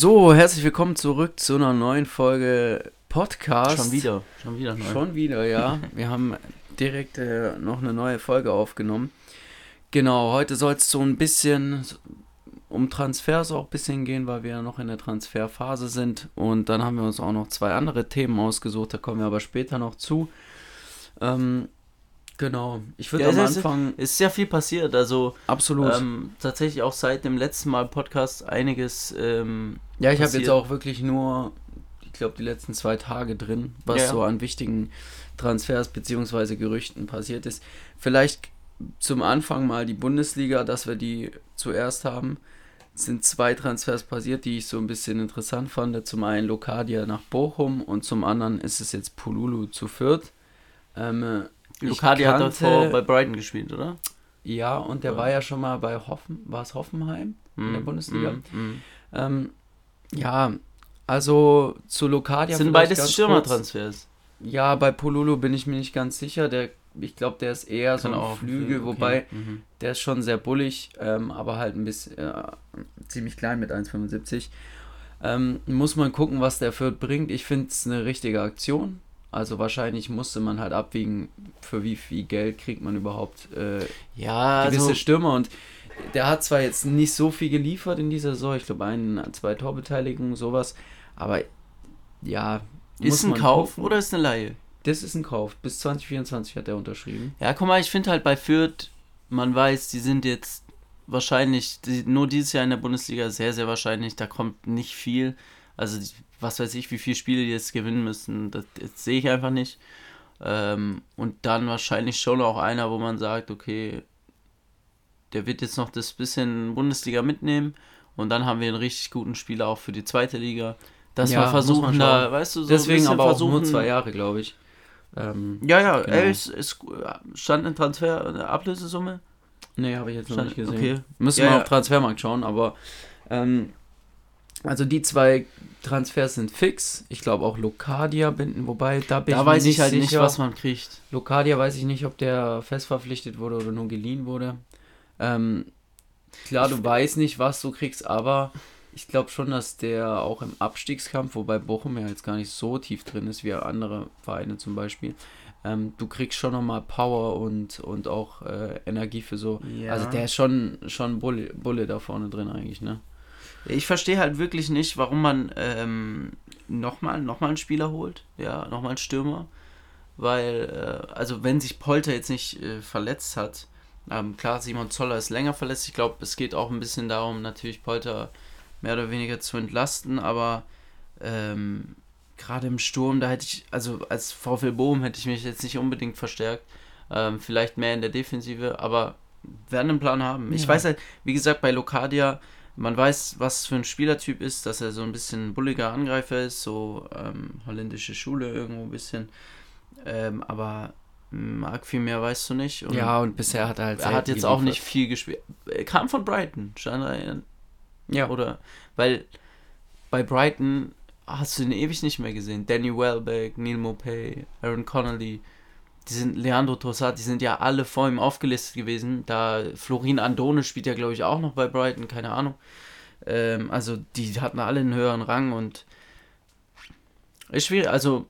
So, herzlich willkommen zurück zu einer neuen Folge Podcast. Schon wieder, schon wieder neu. Schon wieder, ja. Wir haben direkt äh, noch eine neue Folge aufgenommen. Genau, heute soll es so ein bisschen um Transfers auch ein bisschen gehen, weil wir ja noch in der Transferphase sind. Und dann haben wir uns auch noch zwei andere Themen ausgesucht, da kommen wir aber später noch zu. Ähm, genau, ich würde ja, am Anfang. Ist, ist sehr viel passiert, also. Absolut. Ähm, tatsächlich auch seit dem letzten Mal Podcast einiges. Ähm, ja, ich habe jetzt auch wirklich nur, ich glaube, die letzten zwei Tage drin, was ja. so an wichtigen Transfers bzw. Gerüchten passiert ist. Vielleicht zum Anfang mal die Bundesliga, dass wir die zuerst haben sind zwei Transfers passiert, die ich so ein bisschen interessant fand. Zum einen Lokadia nach Bochum und zum anderen ist es jetzt Pululu zu Fürth. Ähm, Lokadia kannte, hat davor bei Brighton gespielt, oder? Ja, und der ja. war ja schon mal bei Hoffen, war es Hoffenheim mm, in der hm, Bundesliga. Mm, mm. Ähm, ja, also zu Lokadia. Sind beides Stürmertransfers? Ja, bei Pululu bin ich mir nicht ganz sicher. Der ich glaube, der ist eher so ein Flügel, okay. wobei mhm. der ist schon sehr bullig, ähm, aber halt ein bisschen äh, ziemlich klein mit 1,75. Ähm, muss man gucken, was der Fürth bringt. Ich finde es eine richtige Aktion. Also wahrscheinlich musste man halt abwiegen, für wie viel Geld kriegt man überhaupt äh, ja, gewisse also, Stürmer. Und der hat zwar jetzt nicht so viel geliefert in dieser Saison, ich glaube ein, zwei Torbeteiligungen, sowas, aber ja. Ist ein Kauf gucken. oder ist eine Laie? Das ist ein Kauf. Bis 2024 hat er unterschrieben. Ja, guck mal, ich finde halt bei Fürth, man weiß, die sind jetzt wahrscheinlich, die, nur dieses Jahr in der Bundesliga sehr, sehr wahrscheinlich, da kommt nicht viel. Also, was weiß ich, wie viele Spiele die jetzt gewinnen müssen, das, das sehe ich einfach nicht. Ähm, und dann wahrscheinlich schon auch einer, wo man sagt, okay, der wird jetzt noch das bisschen Bundesliga mitnehmen und dann haben wir einen richtig guten Spieler auch für die zweite Liga. Dass ja, wir versuchen da, weißt du, so Deswegen aber auch nur zwei Jahre, glaube ich. Ähm, ja, ja, genau. ist, ist, stand ein Transfer, eine Ablösesumme? Nee, habe ich jetzt noch nicht gesehen. Okay. Müssen ja, wir ja. auf Transfermarkt schauen, aber ähm, also die zwei Transfers sind fix. Ich glaube auch Locadia binden, wobei da bin da ich weiß ich halt sicher. nicht, was man kriegt. Locadia weiß ich nicht, ob der fest verpflichtet wurde oder nur geliehen wurde. Ähm, klar, du weißt nicht, was du kriegst, aber ich glaube schon, dass der auch im Abstiegskampf, wobei Bochum ja jetzt gar nicht so tief drin ist wie andere Vereine zum Beispiel, ähm, du kriegst schon nochmal Power und, und auch äh, Energie für so. Ja. Also der ist schon, schon Bulle, Bulle da vorne drin eigentlich, ne? Ich verstehe halt wirklich nicht, warum man ähm, nochmal noch mal einen Spieler holt, ja, nochmal einen Stürmer. Weil, äh, also wenn sich Polter jetzt nicht äh, verletzt hat, ähm, klar, Simon Zoller ist länger verletzt. Ich glaube, es geht auch ein bisschen darum, natürlich Polter mehr oder weniger zu entlasten, aber ähm, gerade im Sturm, da hätte ich, also als VfL Bochum hätte ich mich jetzt nicht unbedingt verstärkt. Ähm, vielleicht mehr in der Defensive, aber werden einen Plan haben. Ja. Ich weiß halt, wie gesagt, bei Locadia, man weiß, was für ein Spielertyp ist, dass er so ein bisschen bulliger Angreifer ist, so ähm, holländische Schule irgendwo ein bisschen. Ähm, aber mag viel mehr weißt du nicht. Und ja, und bisher hat er halt. Er hat jetzt auch nicht viel gespielt. Er kam von Brighton. Stand ja. Oder, weil bei Brighton hast du ihn ewig nicht mehr gesehen. Danny Welbeck, Neil Mopay, Aaron Connolly, die sind, Leandro Trossard, die sind ja alle vor ihm aufgelistet gewesen. Da Florin Andone spielt ja, glaube ich, auch noch bei Brighton, keine Ahnung. Ähm, also die hatten alle einen höheren Rang und ist schwierig. Also,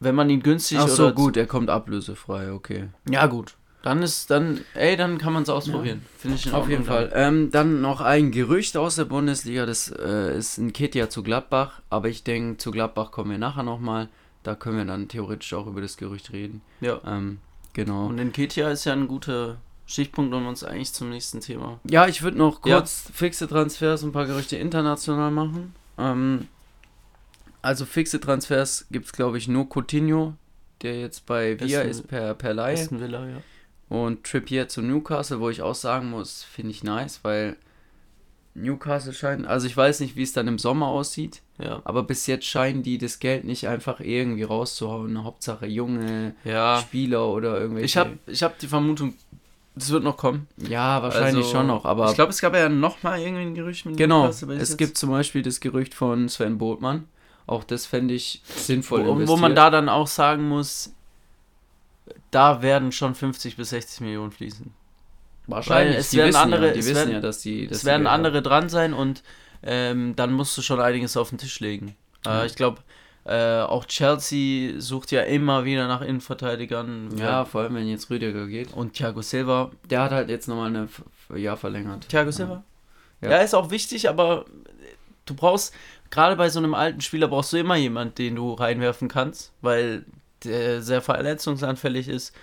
wenn man ihn günstig Ach so, gut, er kommt ablösefrei, okay. Ja, gut. Dann ist, dann, ey, dann kann man es ausprobieren. Ja. Finde ich Auf jeden Fall. Ähm, dann noch ein Gerücht aus der Bundesliga, das äh, ist ein Ketia zu Gladbach, aber ich denke, zu Gladbach kommen wir nachher nochmal. Da können wir dann theoretisch auch über das Gerücht reden. Ja. Ähm, genau. Und in Ketia ist ja ein guter Stichpunkt um uns eigentlich zum nächsten Thema. Ja, ich würde noch kurz ja. fixe Transfers und ein paar Gerüchte international machen. Ähm, also fixe Transfers gibt es, glaube ich, nur Coutinho, der jetzt bei Via ist per, per Laie. Villa, ja. Und Trippier zu Newcastle, wo ich auch sagen muss, finde ich nice, weil Newcastle scheint, also ich weiß nicht, wie es dann im Sommer aussieht, ja. aber bis jetzt scheinen die das Geld nicht einfach irgendwie rauszuhauen. Hauptsache junge ja. Spieler oder irgendwelche. Ich habe ich hab die Vermutung, das wird noch kommen. Ja, wahrscheinlich also, schon noch, aber. Ich glaube, es gab ja noch mal irgendwie ein Gerücht mit Genau, Newcastle, es gibt zum Beispiel das Gerücht von Sven Botmann. Auch das fände ich sinnvoll. Wo, wo man da dann auch sagen muss, da werden schon 50 bis 60 Millionen fließen. Wahrscheinlich. Weil es die werden andere, ja, die wissen werden, ja, dass die. Dass es werden andere dran sein und ähm, dann musst du schon einiges auf den Tisch legen. Äh, ich glaube, äh, auch Chelsea sucht ja immer wieder nach Innenverteidigern. Ja, vor allem wenn jetzt Rüdiger geht. Und Thiago Silva. Der hat halt jetzt nochmal ein Jahr verlängert. Thiago Silva? Ja. ja, ist auch wichtig, aber du brauchst, gerade bei so einem alten Spieler brauchst du immer jemanden, den du reinwerfen kannst, weil der sehr verletzungsanfällig ist.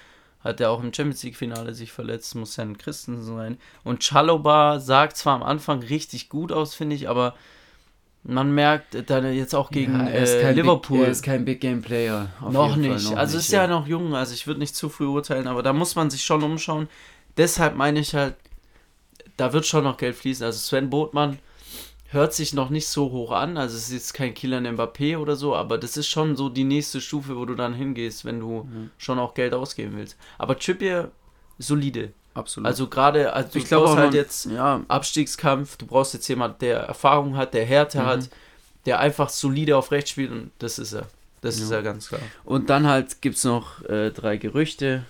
Hat er auch im Champions League-Finale sich verletzt, muss ja ein Christensen sein. Und Chaloba sagt zwar am Anfang richtig gut aus, finde ich, aber man merkt dann jetzt auch gegen ja, äh, Liverpool. Big, er ist kein Big Game Player. noch nicht. Noch also nicht, ist ja, ja noch jung, also ich würde nicht zu früh urteilen, aber da muss man sich schon umschauen. Deshalb meine ich halt, da wird schon noch Geld fließen. Also Sven Botmann hört sich noch nicht so hoch an. Also es ist jetzt kein Killer Mbappé oder so, aber das ist schon so die nächste Stufe, wo du dann hingehst, wenn du mhm. schon auch Geld ausgeben willst. Aber Trippier solide. Absolut. Also gerade, also ich glaube halt jetzt ja. Abstiegskampf, du brauchst jetzt jemand, der Erfahrung hat, der Härte mhm. hat, der einfach solide auf rechts spielt und das ist er. Das ja. ist er ganz klar. Und dann halt gibt es noch äh, drei Gerüchte,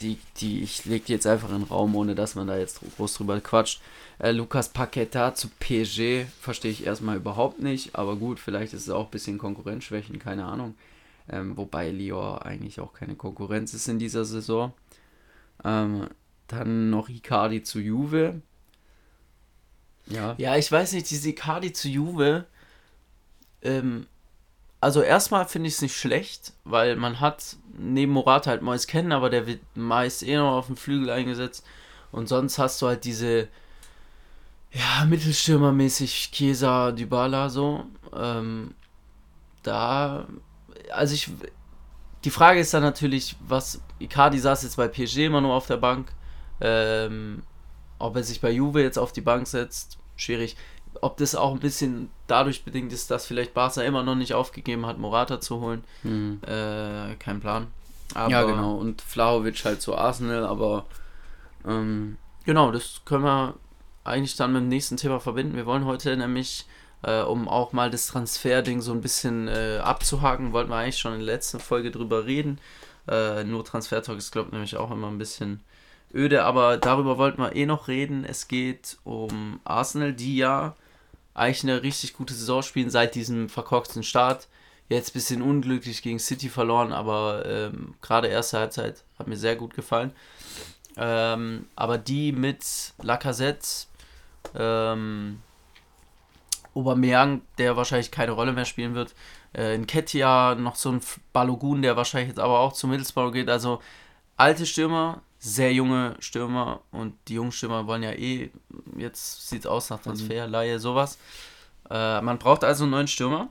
die, die ich lege jetzt einfach in den Raum, ohne dass man da jetzt groß drüber quatscht. Äh, Lukas Paqueta zu PSG verstehe ich erstmal überhaupt nicht, aber gut, vielleicht ist es auch ein bisschen Konkurrenzschwächen, keine Ahnung. Ähm, wobei Lyon eigentlich auch keine Konkurrenz ist in dieser Saison. Ähm, dann noch Icardi zu Juve. Ja. Ja, ich weiß nicht, diese Icardi zu Juve. Ähm, also erstmal finde ich es nicht schlecht, weil man hat neben Morata halt Mois kennen, aber der wird meist eh noch auf dem Flügel eingesetzt. Und sonst hast du halt diese ja, Mittelstürmermäßig Chiesa, Dybala so. Ähm, da, also ich, die Frage ist dann natürlich, was, Icardi saß jetzt bei PSG immer nur auf der Bank, ähm, ob er sich bei Juve jetzt auf die Bank setzt, schwierig. Ob das auch ein bisschen dadurch bedingt ist, dass vielleicht Barca immer noch nicht aufgegeben hat, Morata zu holen, hm. äh, kein Plan. Aber, ja, genau. Und Flahovic halt zu Arsenal, aber ähm, genau, das können wir eigentlich dann mit dem nächsten Thema verbinden. Wir wollen heute nämlich, äh, um auch mal das Transferding so ein bisschen äh, abzuhaken, wollten wir eigentlich schon in der letzten Folge drüber reden. Äh, nur Transfertalk ist, glaube ich, nämlich auch immer ein bisschen öde, aber darüber wollten wir eh noch reden. Es geht um Arsenal, die ja eigentlich eine richtig gute Saison spielen seit diesem verkorksten Start. Jetzt ein bisschen unglücklich gegen City verloren, aber ähm, gerade erste Halbzeit hat mir sehr gut gefallen. Ähm, aber die mit Lacazette, ähm, Aubameyang, der wahrscheinlich keine Rolle mehr spielen wird, äh, in Ketia noch so ein Balogun, der wahrscheinlich jetzt aber auch zu Middlesbrough geht. Also alte Stürmer, sehr junge Stürmer und die jungen Stürmer wollen ja eh, jetzt sieht es aus nach Transfer, mhm. Laie, sowas. Äh, man braucht also einen neuen Stürmer.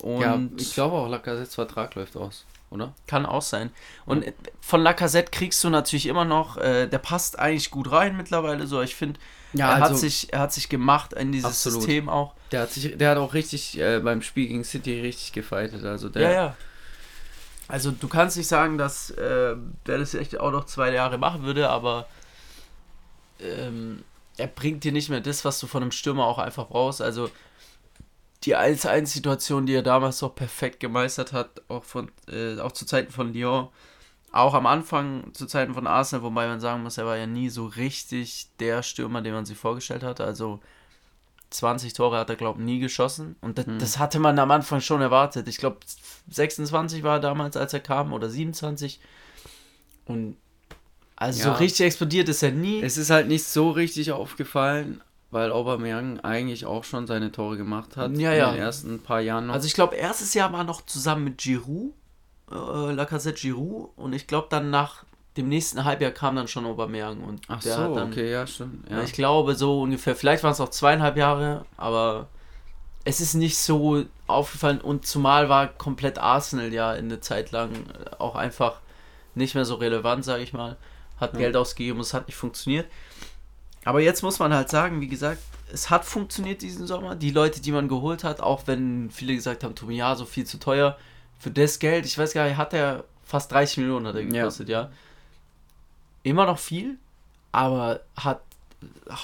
Und ja, ich glaube auch, Lacazettes Vertrag läuft aus oder? Kann auch sein. Und ja. von Lacazette kriegst du natürlich immer noch, äh, der passt eigentlich gut rein mittlerweile so. Ich finde, ja, er, also, hat sich, er hat sich gemacht in dieses absolut. System auch. Der hat sich, der hat auch richtig äh, beim Spiel gegen City richtig gefeitet. Also der, ja, ja. Also du kannst nicht sagen, dass äh, der das echt auch noch zwei Jahre machen würde, aber ähm, er bringt dir nicht mehr das, was du von einem Stürmer auch einfach brauchst. Also die 1-1-Situation, die er damals auch perfekt gemeistert hat, auch, von, äh, auch zu Zeiten von Lyon, auch am Anfang zu Zeiten von Arsenal, wobei man sagen muss, er war ja nie so richtig der Stürmer, den man sich vorgestellt hatte. Also 20 Tore hat er, glaube ich, nie geschossen. Und das, hm. das, hatte man am Anfang schon erwartet. Ich glaube, 26 war er damals, als er kam, oder 27. Und also ja. so richtig explodiert ist er nie. Es ist halt nicht so richtig aufgefallen, weil Aubameyang eigentlich auch schon seine Tore gemacht hat ja, ja. in den ersten paar Jahren noch. Also ich glaube, erstes Jahr war noch zusammen mit Giroud, äh, Lacazette Giroud und ich glaube dann nach dem nächsten Halbjahr kam dann schon Aubameyang und Ach der so, dann, okay, ja, stimmt. Ja. Ich glaube so ungefähr, vielleicht waren es auch zweieinhalb Jahre, aber es ist nicht so aufgefallen und zumal war komplett Arsenal ja in der Zeit lang auch einfach nicht mehr so relevant, sage ich mal. Hat ja. Geld ausgegeben und es hat nicht funktioniert. Aber jetzt muss man halt sagen, wie gesagt, es hat funktioniert diesen Sommer. Die Leute, die man geholt hat, auch wenn viele gesagt haben, Tomi, ja, so viel zu teuer. Für das Geld, ich weiß gar nicht, hat er fast 30 Millionen hat er gekostet, ja. ja. Immer noch viel, aber hat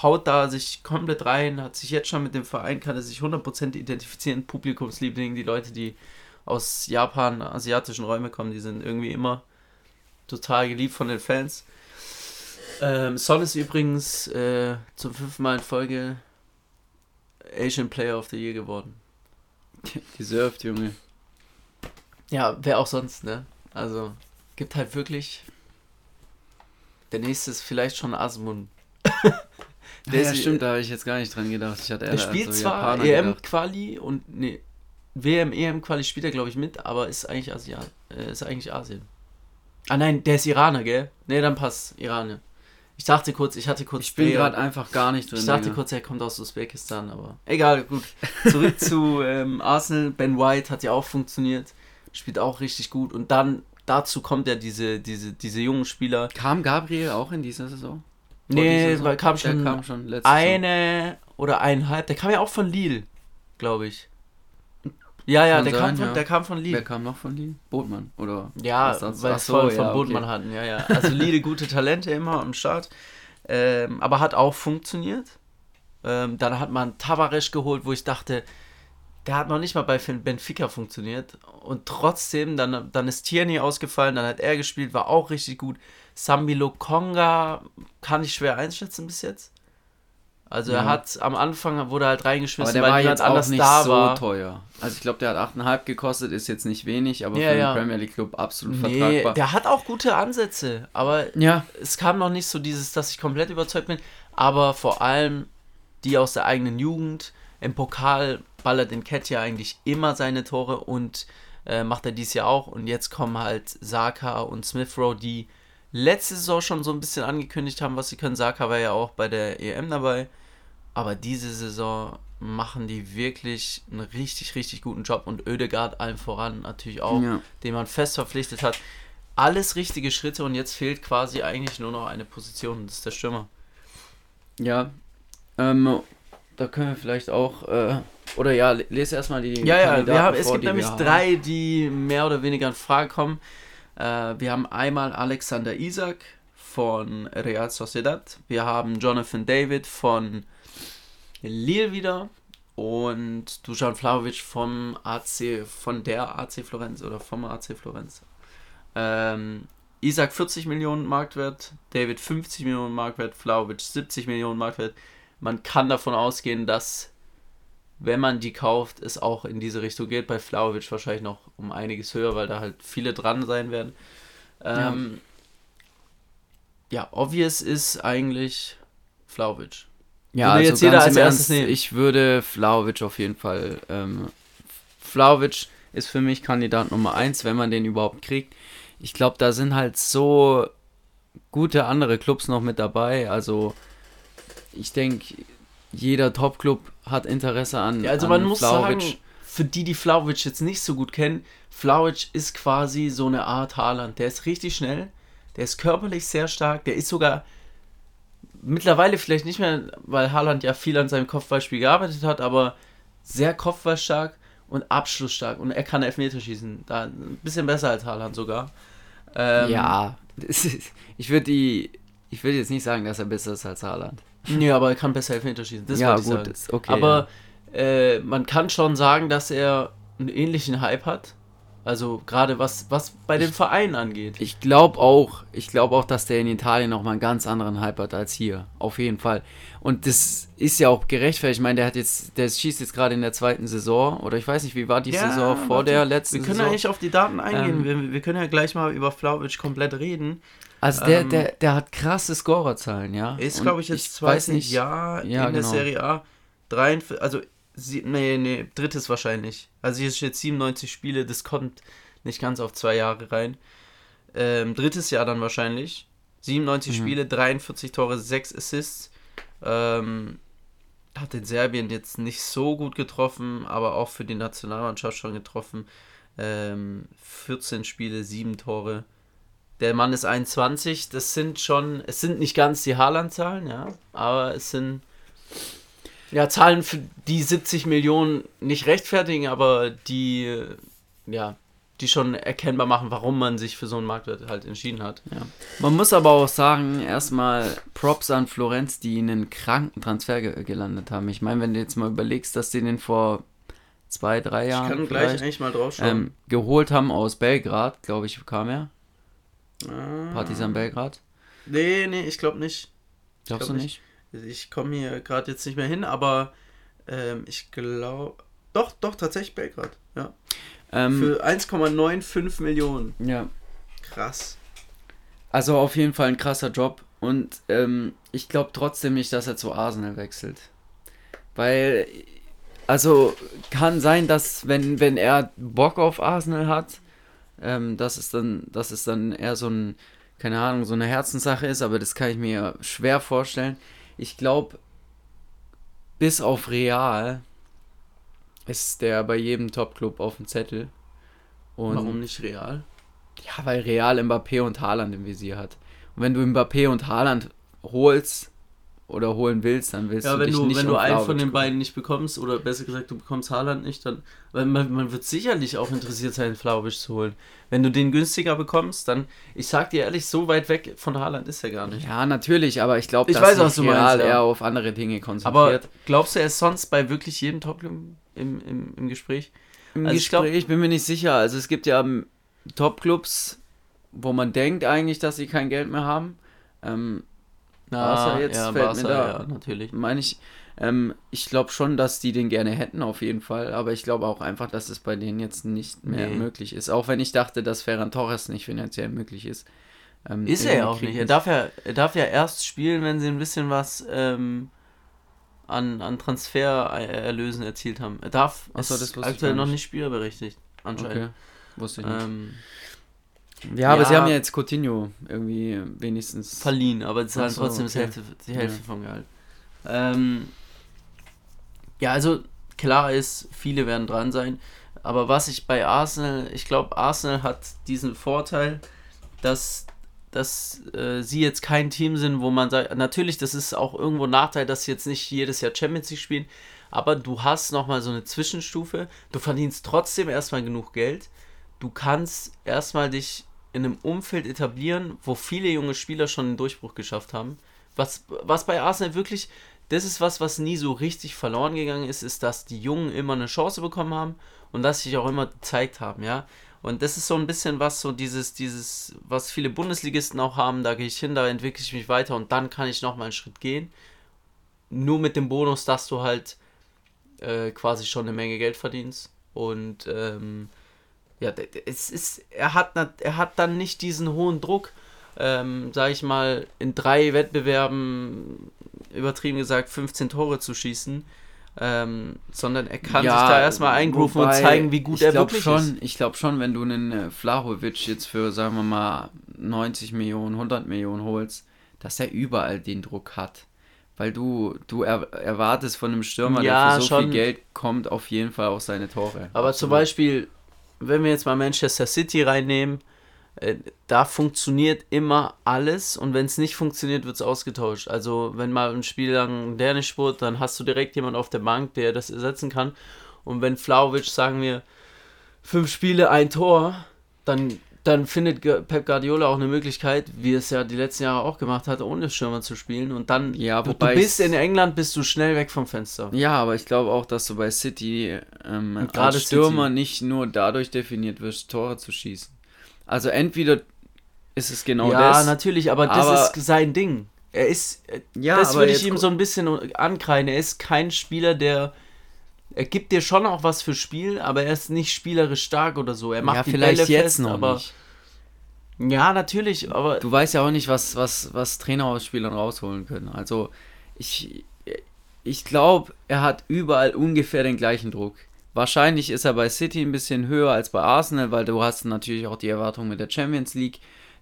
haut da sich komplett rein, hat sich jetzt schon mit dem Verein, kann er sich 100% identifizieren, Publikumsliebling, die Leute, die aus Japan, asiatischen Räumen kommen, die sind irgendwie immer total geliebt von den Fans. Ähm, Son ist übrigens äh, zum fünften Mal in Folge Asian Player of the Year geworden. Deserved, Junge. Ja, wer auch sonst, ne? Also, gibt halt wirklich. Der nächste ist vielleicht schon Asmun. Der ja, stimmt, da habe ich jetzt gar nicht dran gedacht. Ich hatte der spielt so zwar EM-Quali und nee, WM, EM-Quali spielt er, glaube ich, mit, aber ist eigentlich Asiat, äh, ist eigentlich Asien. Ah nein, der ist Iraner, gell? Nee, dann passt, Iraner. Ich dachte kurz, ich hatte kurz. Ich bin gerade einfach gar nicht drin. Ich dachte Digga. kurz, er kommt aus Usbekistan, aber egal, gut. Zurück zu ähm, Arsenal. Ben White hat ja auch funktioniert, spielt auch richtig gut und dann dazu kommt ja diese, diese, diese jungen Spieler. Kam Gabriel auch in dieser Saison? Nee, Saison? kam schon, kam schon eine oder eineinhalb. Der kam ja auch von Lille, glaube ich. Ja, ja, der, sein, kam von, ja. der kam von Lille. Wer kam noch von Lille? Botmann, oder? Ja, weil es so, von, ja, Botmann okay. hatten, ja, ja. Also Lille gute Talente immer am Start. Ähm, aber hat auch funktioniert. Ähm, dann hat man Tavares geholt, wo ich dachte, der hat noch nicht mal bei Benfica funktioniert. Und trotzdem, dann, dann ist Tierney ausgefallen, dann hat er gespielt, war auch richtig gut. Sambilo Konga kann ich schwer einschätzen bis jetzt. Also er hat am Anfang wurde halt reingeschmissen, aber der weil war jetzt auch nicht so war. teuer. Also ich glaube, der hat 8,5 gekostet, ist jetzt nicht wenig, aber ja, für ja. den Premier League Club absolut nee, vertragbar. Der hat auch gute Ansätze, aber ja. es kam noch nicht so dieses, dass ich komplett überzeugt bin, aber vor allem die aus der eigenen Jugend. Im Pokal ballert in Ketja eigentlich immer seine Tore und äh, macht er dies Jahr auch. Und jetzt kommen halt Saka und Smith Rowe, die letzte Saison schon so ein bisschen angekündigt haben, was sie können. Saka war ja auch bei der EM dabei. Aber diese Saison machen die wirklich einen richtig, richtig guten Job. Und Oedegaard allen voran natürlich auch, ja. den man fest verpflichtet hat. Alles richtige Schritte und jetzt fehlt quasi eigentlich nur noch eine Position. Das ist der Stürmer. Ja, ähm, da können wir vielleicht auch, äh, oder ja, lese erstmal die. Ja, ja, wir haben, es gibt nämlich drei, die mehr oder weniger in Frage kommen. Äh, wir haben einmal Alexander Isaac von Real Sociedad. Wir haben Jonathan David von Lille wieder. Und Dusan Flavovic vom AC, von der AC Florenz oder vom AC Florenz. Ähm, Isaac 40 Millionen Marktwert, David 50 Millionen Marktwert, Flavovic 70 Millionen Marktwert. Man kann davon ausgehen, dass wenn man die kauft, es auch in diese Richtung geht. Bei Flauwitsch wahrscheinlich noch um einiges höher, weil da halt viele dran sein werden. Ähm, ja. ja, obvious ist eigentlich Flauwitsch. Ja, also jetzt jeder als erstes nehmen. Ich würde Flauwitsch auf jeden Fall. Ähm, Flauwitsch ist für mich Kandidat Nummer 1, wenn man den überhaupt kriegt. Ich glaube, da sind halt so gute andere Clubs noch mit dabei. Also ich denke, jeder Top-Club hat Interesse an. Ja, also an man muss Flauwitsch. sagen, für die, die Flauwitsch jetzt nicht so gut kennen, Flauwitsch ist quasi so eine Art Haaland. Der ist richtig schnell, der ist körperlich sehr stark, der ist sogar mittlerweile vielleicht nicht mehr, weil Haaland ja viel an seinem Kopfballspiel gearbeitet hat, aber sehr kopfballstark und abschlussstark. Und er kann Elfmeter schießen. Da ein bisschen besser als Haaland sogar. Ähm, ja, ich würde die. Ich würde jetzt nicht sagen, dass er besser ist als Haaland. Nee, aber er kann besser Elfmeter schießen. Das ja, gut, okay. Aber ja. äh, man kann schon sagen, dass er einen ähnlichen Hype hat. Also gerade was, was bei den Vereinen angeht. Ich glaube auch, ich glaube auch, dass der in Italien nochmal einen ganz anderen Hype hat als hier. Auf jeden Fall. Und das ist ja auch gerechtfertigt. Ich meine, der hat jetzt, der schießt jetzt gerade in der zweiten Saison. Oder ich weiß nicht, wie war die ja, Saison vor warte, der letzten Wir können Saison? ja nicht auf die Daten eingehen. Ähm, wir, wir, können ja gleich mal über Flauwitsch komplett reden. Also der, ähm, der, der hat krasse Scorerzahlen, ja. Ist, glaube ich, jetzt nicht, Jahr ja, in genau. der Serie A. 43, also, sie, nee, nee, drittes wahrscheinlich. Also hier steht 97 Spiele, das kommt nicht ganz auf zwei Jahre rein. Ähm, drittes Jahr dann wahrscheinlich. 97 mhm. Spiele, 43 Tore, 6 Assists. Ähm, hat in Serbien jetzt nicht so gut getroffen, aber auch für die Nationalmannschaft schon getroffen. Ähm, 14 Spiele, 7 Tore. Der Mann ist 21, das sind schon, es sind nicht ganz die Haaland-Zahlen, ja, aber es sind ja Zahlen, für die 70 Millionen nicht rechtfertigen, aber die, ja, die schon erkennbar machen, warum man sich für so einen Marktwert halt entschieden hat. Ja. Man muss aber auch sagen, erstmal Props an Florenz, die einen kranken Transfer ge gelandet haben. Ich meine, wenn du jetzt mal überlegst, dass die den vor zwei, drei Jahren ich kann gleich eigentlich mal drauf schauen. Ähm, geholt haben aus Belgrad, glaube ich, kam er. Ah. Partisan Belgrad? Nee, nee, ich glaube nicht. Glaubst glaub du nicht? nicht? Ich komme hier gerade jetzt nicht mehr hin, aber Ähm, ich glaube. Doch, doch, tatsächlich Belgrad. Ja. Ähm, Für 1,95 Millionen. Ja. Krass. Also auf jeden Fall ein krasser Job. Und ähm, ich glaube trotzdem nicht, dass er zu Arsenal wechselt. Weil, also kann sein, dass wenn, wenn er Bock auf Arsenal hat, ähm, dass, es dann, dass es dann eher so ein, keine Ahnung, so eine Herzenssache ist, aber das kann ich mir schwer vorstellen. Ich glaube, bis auf Real ist der bei jedem Top-Club auf dem Zettel. Und Warum nicht Real? Ja, weil Real Mbappé und Haaland im Visier hat. Und wenn du Mbappé und Haaland holst oder holen willst, dann willst ja, du wenn dich du, nicht wenn du einen von den beiden nicht bekommst oder besser gesagt, du bekommst Haaland nicht, dann man, man wird sicherlich auch interessiert sein, Flauwisch zu holen. Wenn du den günstiger bekommst, dann ich sag dir ehrlich, so weit weg von Haaland ist er gar nicht. Ja, natürlich, aber ich glaube, dass weiß, was du meinst, ja. eher auf andere Dinge konzentriert. Aber glaubst du, er ist sonst bei wirklich jedem Top im, im, im Gespräch? Im also Gespräch, ich, glaub, bin mir nicht sicher. Also es gibt ja Top-Clubs, wo man denkt eigentlich, dass sie kein Geld mehr haben. Ähm, Ah, Barca jetzt ja, fällt Barca, mir da, ja, natürlich. Meine ich, ähm, ich glaube schon, dass die den gerne hätten, auf jeden Fall. Aber ich glaube auch einfach, dass es bei denen jetzt nicht mehr nee. möglich ist. Auch wenn ich dachte, dass Ferran Torres nicht finanziell möglich ist. Ähm, ist er ja auch nicht. Er darf ja, er darf ja erst spielen, wenn sie ein bisschen was ähm, an, an Transfererlösen erzielt haben. Er darf Achso, ist aktuell noch nicht spielberechtigt, anscheinend. Okay. Wusste ich nicht. Ja, aber sie haben ja jetzt Coutinho irgendwie wenigstens verliehen, aber sie zahlen so, trotzdem okay. Hälfte, die Hälfte ja. vom Gehalt. Ähm, ja, also klar ist, viele werden dran sein. Aber was ich bei Arsenal, ich glaube, Arsenal hat diesen Vorteil, dass, dass äh, sie jetzt kein Team sind, wo man sagt, natürlich, das ist auch irgendwo ein Nachteil, dass sie jetzt nicht jedes Jahr Champions League spielen, aber du hast nochmal so eine Zwischenstufe. Du verdienst trotzdem erstmal genug Geld. Du kannst erstmal dich in einem Umfeld etablieren, wo viele junge Spieler schon einen Durchbruch geschafft haben. Was, was bei Arsenal wirklich, das ist was, was nie so richtig verloren gegangen ist, ist, dass die Jungen immer eine Chance bekommen haben und dass sich auch immer gezeigt haben, ja. Und das ist so ein bisschen was, so dieses, dieses, was viele Bundesligisten auch haben, da gehe ich hin, da entwickle ich mich weiter und dann kann ich nochmal einen Schritt gehen. Nur mit dem Bonus, dass du halt äh, quasi schon eine Menge Geld verdienst. Und ähm, ja, es ist, er hat, er hat dann nicht diesen hohen Druck, ähm, sag ich mal, in drei Wettbewerben, übertrieben gesagt, 15 Tore zu schießen. Ähm, sondern er kann ja, sich da erstmal eingrooven und zeigen, wie gut er wirklich schon, ist. Ich glaube schon, wenn du einen äh, Flahovic jetzt für, sagen wir mal, 90 Millionen, 100 Millionen holst, dass er überall den Druck hat. Weil du, du er, erwartest von einem Stürmer, ja, der für so schon. viel Geld kommt, auf jeden Fall auch seine Tore. Aber Absolut. zum Beispiel, wenn wir jetzt mal Manchester City reinnehmen, äh, da funktioniert immer alles und wenn es nicht funktioniert, wird es ausgetauscht. Also wenn mal ein Spiel lang der nicht spurt, dann hast du direkt jemand auf der Bank, der das ersetzen kann. Und wenn Flauwitsch, sagen wir, fünf Spiele, ein Tor, dann dann findet Pep Guardiola auch eine Möglichkeit, wie es ja die letzten Jahre auch gemacht hat, ohne Stürmer zu spielen. Und dann, ja, du, bist in England, bist du schnell weg vom Fenster. Ja, aber ich glaube auch, dass du bei City ähm, als Stürmer City. nicht nur dadurch definiert wirst, Tore zu schießen. Also entweder ist es genau ja, das. Ja, natürlich, aber, aber das ist sein Ding. Er ist, ja, das würde ich ihm so ein bisschen ankreiden. Er ist kein Spieler, der er gibt dir schon auch was für Spiel, aber er ist nicht spielerisch stark oder so. Er macht ja, die vielleicht Bälle jetzt fest, noch aber nicht. Ja, natürlich, aber du weißt ja auch nicht, was was was Trainer aus Spielern rausholen können. Also ich ich glaube, er hat überall ungefähr den gleichen Druck. Wahrscheinlich ist er bei City ein bisschen höher als bei Arsenal, weil du hast natürlich auch die Erwartung mit der Champions League,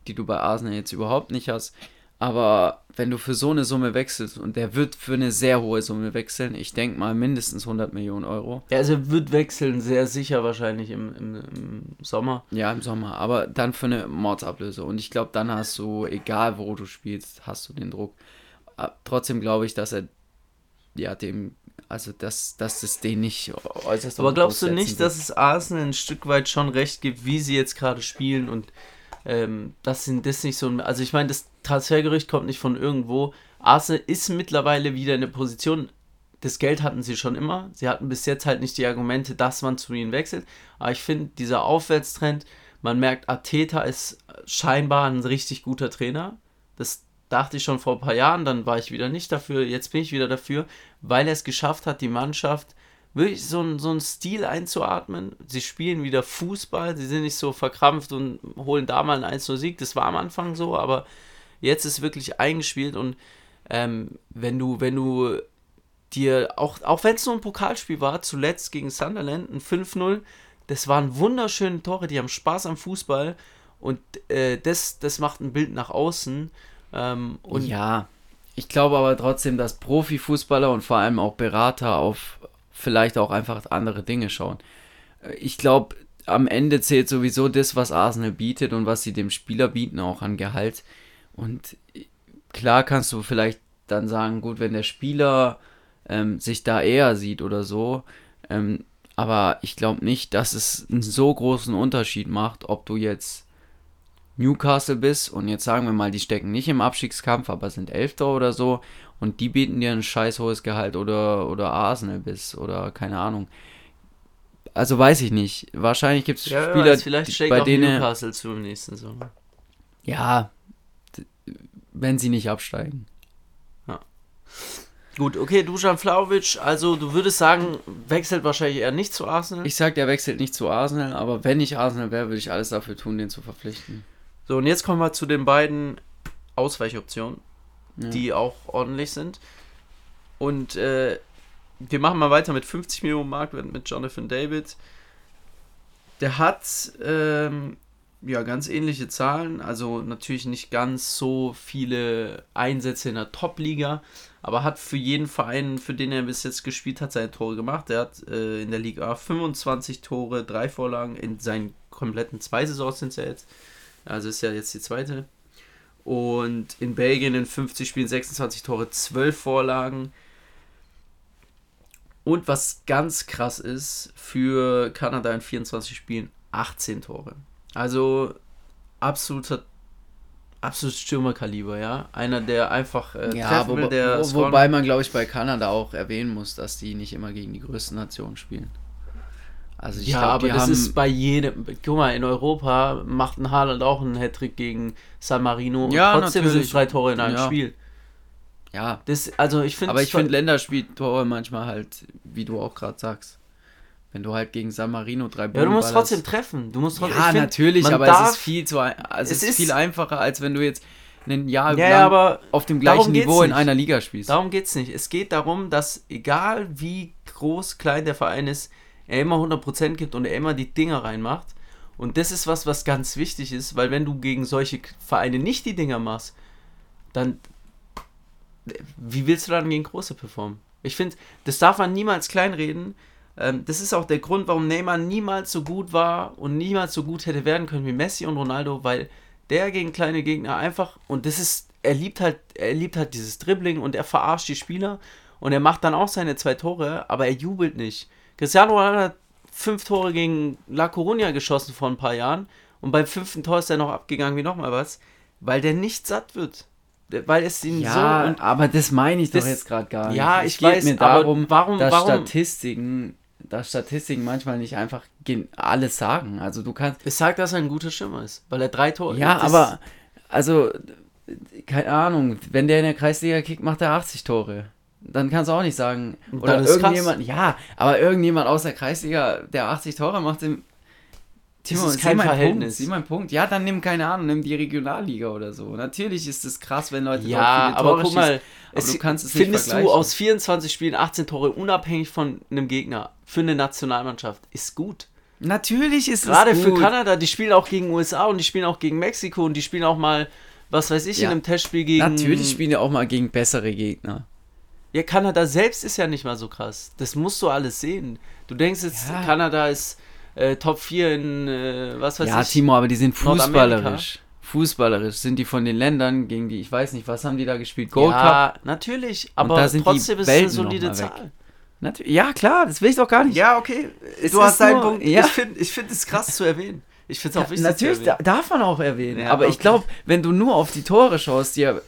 die du bei Arsenal jetzt überhaupt nicht hast. Aber wenn du für so eine Summe wechselst, und der wird für eine sehr hohe Summe wechseln, ich denke mal mindestens 100 Millionen Euro. Ja, also er wird wechseln, sehr sicher wahrscheinlich im, im, im Sommer. Ja, im Sommer, aber dann für eine Mordsablöse. Und ich glaube, dann hast du, egal wo du spielst, hast du den Druck. Trotzdem glaube ich, dass er ja dem, also dass, dass es den nicht äußerst Aber glaubst du nicht, wird. dass es Arsenal ein Stück weit schon recht gibt, wie sie jetzt gerade spielen und ähm, das sind das nicht so. Also ich meine, das Transfergerücht kommt nicht von irgendwo. Arsenal ist mittlerweile wieder in der Position. Das Geld hatten sie schon immer. Sie hatten bis jetzt halt nicht die Argumente, dass man zu ihnen wechselt. Aber ich finde, dieser Aufwärtstrend, man merkt, Ateta ist scheinbar ein richtig guter Trainer. Das, dachte ich schon vor ein paar Jahren, dann war ich wieder nicht dafür, jetzt bin ich wieder dafür, weil er es geschafft hat, die Mannschaft wirklich so, ein, so einen Stil einzuatmen. Sie spielen wieder Fußball, sie sind nicht so verkrampft und holen da mal einen 1-0-Sieg. Das war am Anfang so, aber jetzt ist wirklich eingespielt und ähm, wenn du, wenn du dir, auch, auch wenn es nur ein Pokalspiel war, zuletzt gegen Sunderland, ein 5-0, das waren wunderschöne Tore, die haben Spaß am Fußball und äh, das, das macht ein Bild nach außen. Ähm, und ja, ich glaube aber trotzdem, dass Profifußballer und vor allem auch Berater auf vielleicht auch einfach andere Dinge schauen. Ich glaube, am Ende zählt sowieso das, was Arsenal bietet und was sie dem Spieler bieten, auch an Gehalt. Und klar kannst du vielleicht dann sagen, gut, wenn der Spieler ähm, sich da eher sieht oder so, ähm, aber ich glaube nicht, dass es einen so großen Unterschied macht, ob du jetzt Newcastle bist und jetzt sagen wir mal, die stecken nicht im Abstiegskampf, aber sind Elfter oder so und die bieten dir ein scheiß hohes Gehalt oder, oder Arsenal bist oder keine Ahnung. Also weiß ich nicht. Wahrscheinlich gibt es ja, Spieler, weiß, vielleicht die, bei denen Newcastle zu im nächsten Sommer. Ja, wenn sie nicht absteigen. Ja. Gut, okay, Dusan Flauwitsch, also du würdest sagen, wechselt wahrscheinlich eher nicht zu Arsenal? Ich sag, der wechselt nicht zu Arsenal, aber wenn ich Arsenal wäre, würde ich alles dafür tun, den zu verpflichten. So, und jetzt kommen wir zu den beiden Ausweichoptionen, ja. die auch ordentlich sind. Und äh, wir machen mal weiter mit 50 Millionen Marktwert mit Jonathan David. Der hat ähm, ja ganz ähnliche Zahlen, also natürlich nicht ganz so viele Einsätze in der Top-Liga, aber hat für jeden Verein, für den er bis jetzt gespielt hat, seine Tore gemacht. Er hat äh, in der Liga 25 Tore, drei Vorlagen in seinen kompletten zwei Saisons sind es ja jetzt. Also ist ja jetzt die zweite. Und in Belgien in 50 Spielen 26 Tore, 12 Vorlagen. Und was ganz krass ist, für Kanada in 24 Spielen 18 Tore. Also absoluter absolutes Stürmerkaliber, ja. Einer, der einfach äh, ja, treffen will, der wo, Wobei man, glaube ich, bei Kanada auch erwähnen muss, dass die nicht immer gegen die größten Nationen spielen. Also ja, glaub, aber das ist bei jedem. Guck mal, in Europa macht ein Haaland auch einen Hattrick gegen San Marino ja, und trotzdem sind es drei Tore in einem ja. Spiel. Ja. Das, also ich aber ich finde Länderspieltore manchmal halt, wie du auch gerade sagst. Wenn du halt gegen San Marino drei Bälle Ja, du musst trotzdem treffen. Du musst trotzdem, ja, find, natürlich, aber darf, es ist viel zu also es, es ist viel einfacher, als wenn du jetzt ein Jahr ja, lang ja, auf dem gleichen Niveau in einer Liga spielst. Darum geht es nicht. Es geht darum, dass egal wie groß, klein der Verein ist, er immer 100% gibt und er immer die Dinger reinmacht. Und das ist was, was ganz wichtig ist, weil wenn du gegen solche Vereine nicht die Dinger machst, dann wie willst du dann gegen große performen? Ich finde, das darf man niemals kleinreden. Ähm, das ist auch der Grund, warum Neymar niemals so gut war und niemals so gut hätte werden können wie Messi und Ronaldo, weil der gegen kleine Gegner einfach, und das ist, er liebt halt, er liebt halt dieses Dribbling und er verarscht die Spieler und er macht dann auch seine zwei Tore, aber er jubelt nicht. Cristiano Ronaldo hat fünf Tore gegen La Coruña geschossen vor ein paar Jahren und beim fünften Tor ist er noch abgegangen wie nochmal was, weil der nicht satt wird. Weil es ihn ja, so. Aber das meine ich das, doch jetzt gerade gar nicht. Ja, ich es weiß, mir darum, warum, dass warum? Statistiken, dass Statistiken manchmal nicht einfach alles sagen. Also du kannst. Es sagt, dass er ein guter Schimmer ist, weil er drei Tore. Ja, aber also keine Ahnung, wenn der in der Kreisliga kickt, macht er 80 Tore dann kannst du auch nicht sagen. Oder irgendjemand, krass. ja, aber irgendjemand aus der Kreisliga, der 80 Tore macht, im Timo, das ist kein Verhältnis. Punkt, sieh mein Punkt. Ja, dann nimm keine Ahnung, nimm die Regionalliga oder so. Natürlich ist es krass, wenn Leute ja, aber Tore guck mal, aber es, du kannst es findest du aus 24 Spielen 18 Tore unabhängig von einem Gegner für eine Nationalmannschaft ist gut. Natürlich ist Gerade es gut. Gerade für Kanada, die spielen auch gegen USA und die spielen auch gegen Mexiko und die spielen auch mal, was weiß ich, ja. in einem Testspiel gegen. Natürlich spielen die auch mal gegen bessere Gegner. Ja, Kanada selbst ist ja nicht mal so krass. Das musst du alles sehen. Du denkst jetzt, ja. Kanada ist äh, Top 4 in, äh, was weiß ja, ich. Ja, Timo, aber die sind fußballerisch. Fußballerisch sind die von den Ländern, gegen die, ich weiß nicht, was haben die da gespielt? Gold ja, Cup? natürlich, aber trotzdem ist es eine solide Zahl. ja, klar, das will ich doch gar nicht. Ja, okay. Es du hast deinen Punkt. Ja. Ich finde es find krass zu erwähnen. Ich finde es auch ja, wichtig. Natürlich darf man auch erwähnen. Ja, aber okay. ich glaube, wenn du nur auf die Tore schaust, die er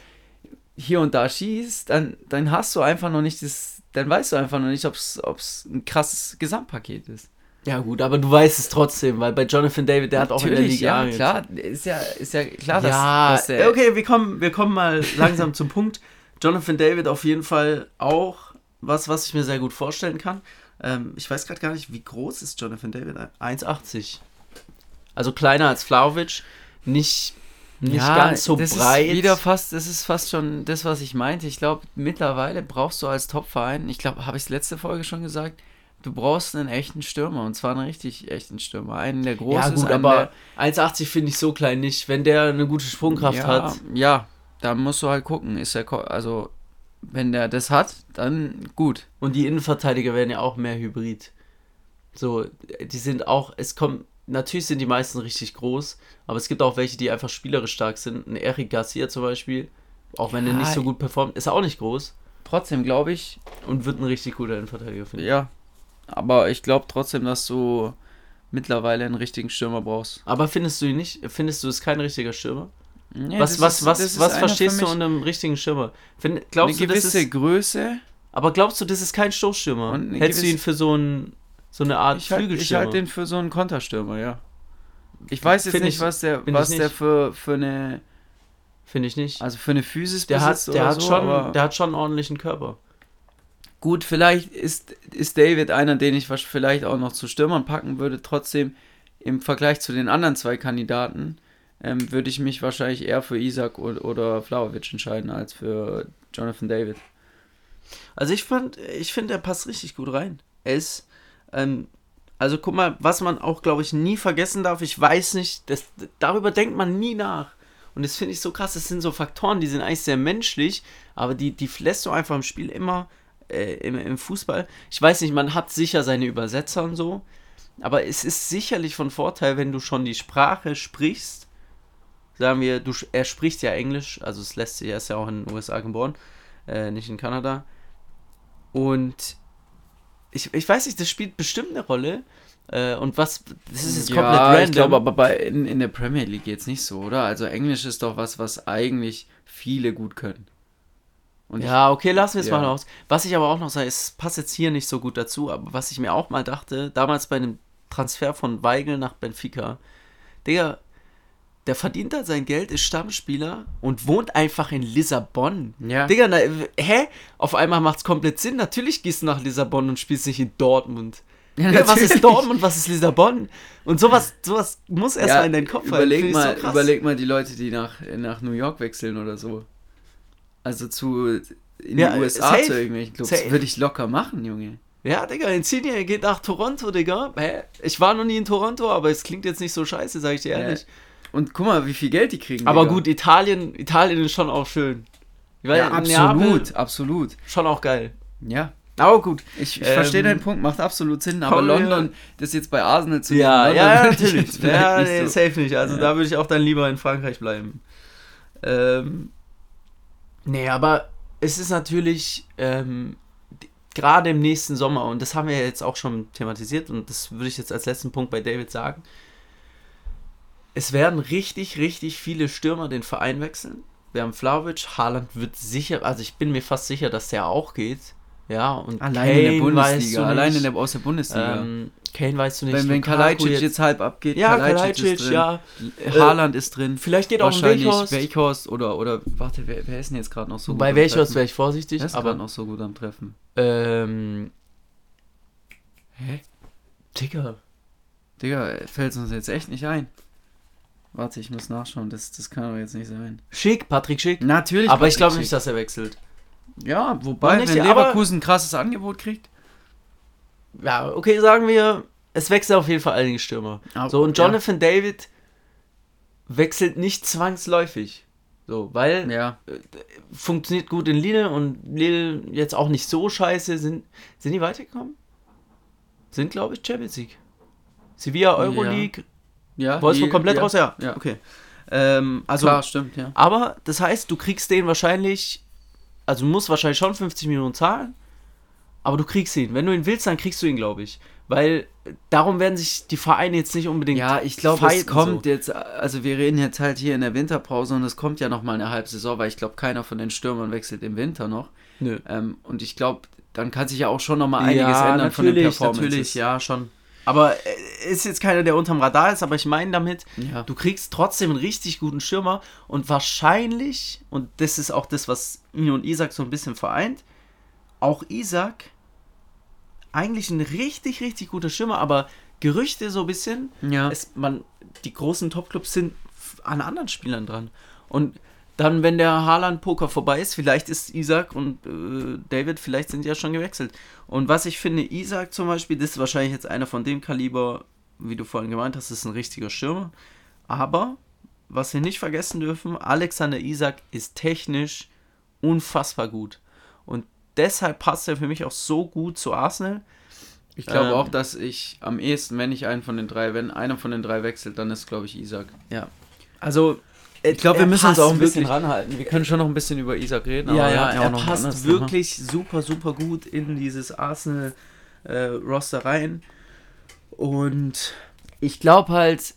hier und da schießt, dann, dann hast du einfach noch nicht das, dann weißt du einfach noch nicht, ob es ein krasses Gesamtpaket ist. Ja, gut, aber du weißt es trotzdem, weil bei Jonathan David, der hat auch in der Natürlich, Liga. ja, klar. Ist ja, ist ja klar, dass, ja, dass der, okay, wir kommen, wir kommen mal langsam zum Punkt. Jonathan David auf jeden Fall auch was, was ich mir sehr gut vorstellen kann. Ähm, ich weiß gerade gar nicht, wie groß ist Jonathan David? 1,80. Also kleiner als Flauwitsch, nicht, nicht ja, ganz so das breit. Ist wieder fast, das ist fast schon das, was ich meinte. Ich glaube, mittlerweile brauchst du als Top-Verein, ich glaube, habe ich es letzte Folge schon gesagt, du brauchst einen echten Stürmer und zwar einen richtig echten Stürmer. Einen, der groß ja, ist. gut, einen, aber 1,80 finde ich so klein nicht. Wenn der eine gute Sprungkraft ja, hat. Ja, da musst du halt gucken. Ist er, ko- also, wenn der das hat, dann gut. Und die Innenverteidiger werden ja auch mehr Hybrid. So, die sind auch, es kommt, natürlich sind die meisten richtig groß, aber es gibt auch welche, die einfach spielerisch stark sind. Ein Eric Garcia zum Beispiel, auch wenn er Ja, nicht so gut performt, ist er auch nicht groß Trotzdem glaube ich, und wird ein richtig guter Innenverteidiger, finde ich. ja. Aber ich glaube trotzdem, dass du mittlerweile einen richtigen Stürmer brauchst. Aber findest du ihn nicht, findest du, ist kein richtiger Stürmer? Nee, was das was, ist- was, das was verstehst du unter einem richtigen Stürmer? Find, Eine glaubst du, das gewisse ist, Größe. aber glaubst du, das ist kein Stoßstürmer? Eine Hältst du ihn für so, ein, so eine Art Ich halte ich Flügelstürmer? halt den für so einen Konterstürmer, ja. Ich weiß jetzt Find nicht, ich- was der, ich was der für, für eine, Finde ich nicht. also für eine Physis der hat, der, hat so, schon, der hat schon einen ordentlichen Körper. gut, vielleicht ist, ist David einer, den ich vielleicht auch noch zu Stürmern packen würde. Trotzdem im Vergleich zu den anderen zwei Kandidaten ähm, würde ich mich wahrscheinlich eher für Isaac oder, oder Vlahovic entscheiden als für Jonathan David. Also ich fand, ich finde, er passt richtig gut rein. Er ist, ähm, also guck mal, was man auch, glaube ich, nie vergessen darf, ich weiß nicht, das, darüber denkt man nie nach. Und das finde ich so krass, das sind so Faktoren, die sind eigentlich sehr menschlich, aber die, die lässt du einfach im Spiel immer, äh, im, im Fußball. Ich weiß nicht, man hat sicher seine Übersetzer und so, aber es ist sicherlich von Vorteil, wenn du schon die Sprache sprichst. Sagen wir, du, er spricht ja Englisch, also es lässt sich, er ist ja auch in den USA geboren, äh, nicht in Kanada. Und ich, ich weiß nicht, das spielt bestimmt eine Rolle. Äh, und was, das ist jetzt komplett random. ich glaube, aber bei, in, in der Premier League jetzt nicht so, oder? Also Englisch ist doch was, was eigentlich viele gut können. Und ja, okay, lassen wir es Ja. mal raus. Was ich aber auch noch sage, es passt jetzt hier nicht so gut dazu, aber was ich mir auch mal dachte, damals bei einem Transfer von Weigel nach Benfica, Digga, der verdient da sein Geld, ist Stammspieler und wohnt einfach in Lissabon. Ja. Digga, na, hä? Auf einmal macht's komplett Sinn. Natürlich gehst du nach Lissabon und spielst nicht in Dortmund. Ja, Digga, was ist. Dortmund, was ist Lissabon? Und sowas, sowas muss erstmal Ja, in deinen Kopf überleg ich mal, so überleg mal die Leute, die nach, nach New York wechseln oder so. Also zu in Ja, die USA safe. zu irgendwelchen Clubs. Safe. Würde ich locker machen, Junge. Ja, Digga, Insigne geht nach Toronto, Digga. Hä? Ich war noch nie in Toronto, aber es klingt jetzt nicht so scheiße, sag ich dir ehrlich. Und guck mal, wie viel Geld die kriegen. aber Digga. gut, Italien, Italien ist schon auch schön. Weil Ja, absolut, absolut. Schon auch geil. Ja. Aber gut. Ich, ich Ähm, verstehe deinen Punkt, macht absolut Sinn, aber London, das jetzt bei Arsenal zu Ja, ja, London ja, ich natürlich. Ja, nicht nee, so- safe nicht. Also Ja. da würde ich auch dann lieber in Frankreich bleiben. Ähm, nee, aber es ist natürlich ähm, gerade im nächsten Sommer, und das haben wir ja jetzt auch schon thematisiert, und das würde ich jetzt als letzten Punkt bei David sagen. Es werden richtig, richtig viele Stürmer den Verein wechseln. Wir haben Vlaovic, Haaland wird sicher, also ich bin mir fast sicher, dass der auch geht. Ja, und Allein in der Kane weißt Bundesliga, du allein in der, aus der Bundesliga. Ähm, Kane weißt du nicht. wenn wenn Kalajdzic jetzt, halb abgeht, ja, Kalajdzic ist drin, ja. Haaland ist drin. Vielleicht geht auch ein Weghorst. Weichhorst oder, oder, warte, wer, wer ist denn jetzt gerade noch so Bei am Welchhorst Treffen? wäre ich vorsichtig, Wer ist aber noch so gut am Treffen? ähm, Hä? Digga. Digga, fällt uns jetzt echt nicht ein. Warte, ich muss nachschauen, das, das kann doch jetzt nicht sein. Schick, Patrick Schick. Natürlich. aber ich Patrick glaube Schick. nicht, dass er wechselt. Ja, wobei, nicht, wenn aber- Leverkusen ein krasses Angebot kriegt. Ja, okay, sagen wir, es wechselt auf jeden Fall einige Stürmer. Ah, So, und ja. Jonathan David wechselt nicht zwangsläufig. So, weil Ja. funktioniert gut in Lille und Lille jetzt auch nicht so scheiße. Sind, sind die weitergekommen? Sind, glaube ich, Champions League. Sevilla Euroleague. Ja. Wolfsburg die- komplett ja. raus, ja. Ja. Okay. Ähm, also, Klar, stimmt, ja. aber das heißt, du kriegst den wahrscheinlich, also du musst wahrscheinlich schon 50 Millionen zahlen, aber du kriegst ihn. Wenn du ihn willst, dann kriegst du ihn, glaube ich. Weil äh, darum werden sich die Vereine jetzt nicht unbedingt. Ja, ich glaube, es kommt so. jetzt, also wir reden jetzt halt hier in der Winterpause und es kommt ja nochmal eine halbe Saison, weil ich glaube, keiner von den Stürmern wechselt im Winter noch. Nö. Ähm, und ich glaube, dann kann sich ja auch schon nochmal einiges ja, ändern von den natürlich, Performances. natürlich, ja, schon. Aber äh, ist jetzt keiner, der unterm Radar ist, aber ich meine damit, ja. du kriegst trotzdem einen richtig guten Schirmer und wahrscheinlich, und das ist auch das, was ihn und Isaac so ein bisschen vereint, auch Isaac eigentlich ein richtig, richtig guter Schirmer, aber Gerüchte so ein bisschen, ja. es, man, die großen Topclubs sind an anderen Spielern dran. Und dann, wenn der Haaland-Poker vorbei ist, vielleicht ist Isaac und äh, David, vielleicht sind die ja schon gewechselt. Und was ich finde, Isaac zum Beispiel, das ist wahrscheinlich jetzt einer von dem Kaliber, wie du vorhin gemeint hast, ist ein richtiger Schirmer. Aber, was wir nicht vergessen dürfen, Alexander Isaac ist technisch unfassbar gut. Und deshalb passt er für mich auch so gut zu Arsenal. Ich glaube ähm, auch, dass ich am ehesten, wenn ich einen von den drei, wenn einer von den drei wechselt, dann ist, glaube ich, Isaac. Ja. Also, ich glaube, wir müssen uns auch ein bisschen ranhalten. Wir können schon noch ein bisschen über Isaac reden. Ja, ja, er, er passt wirklich Thema. super, super gut in dieses Arsenal-Roster äh, rein. Und ich glaube halt,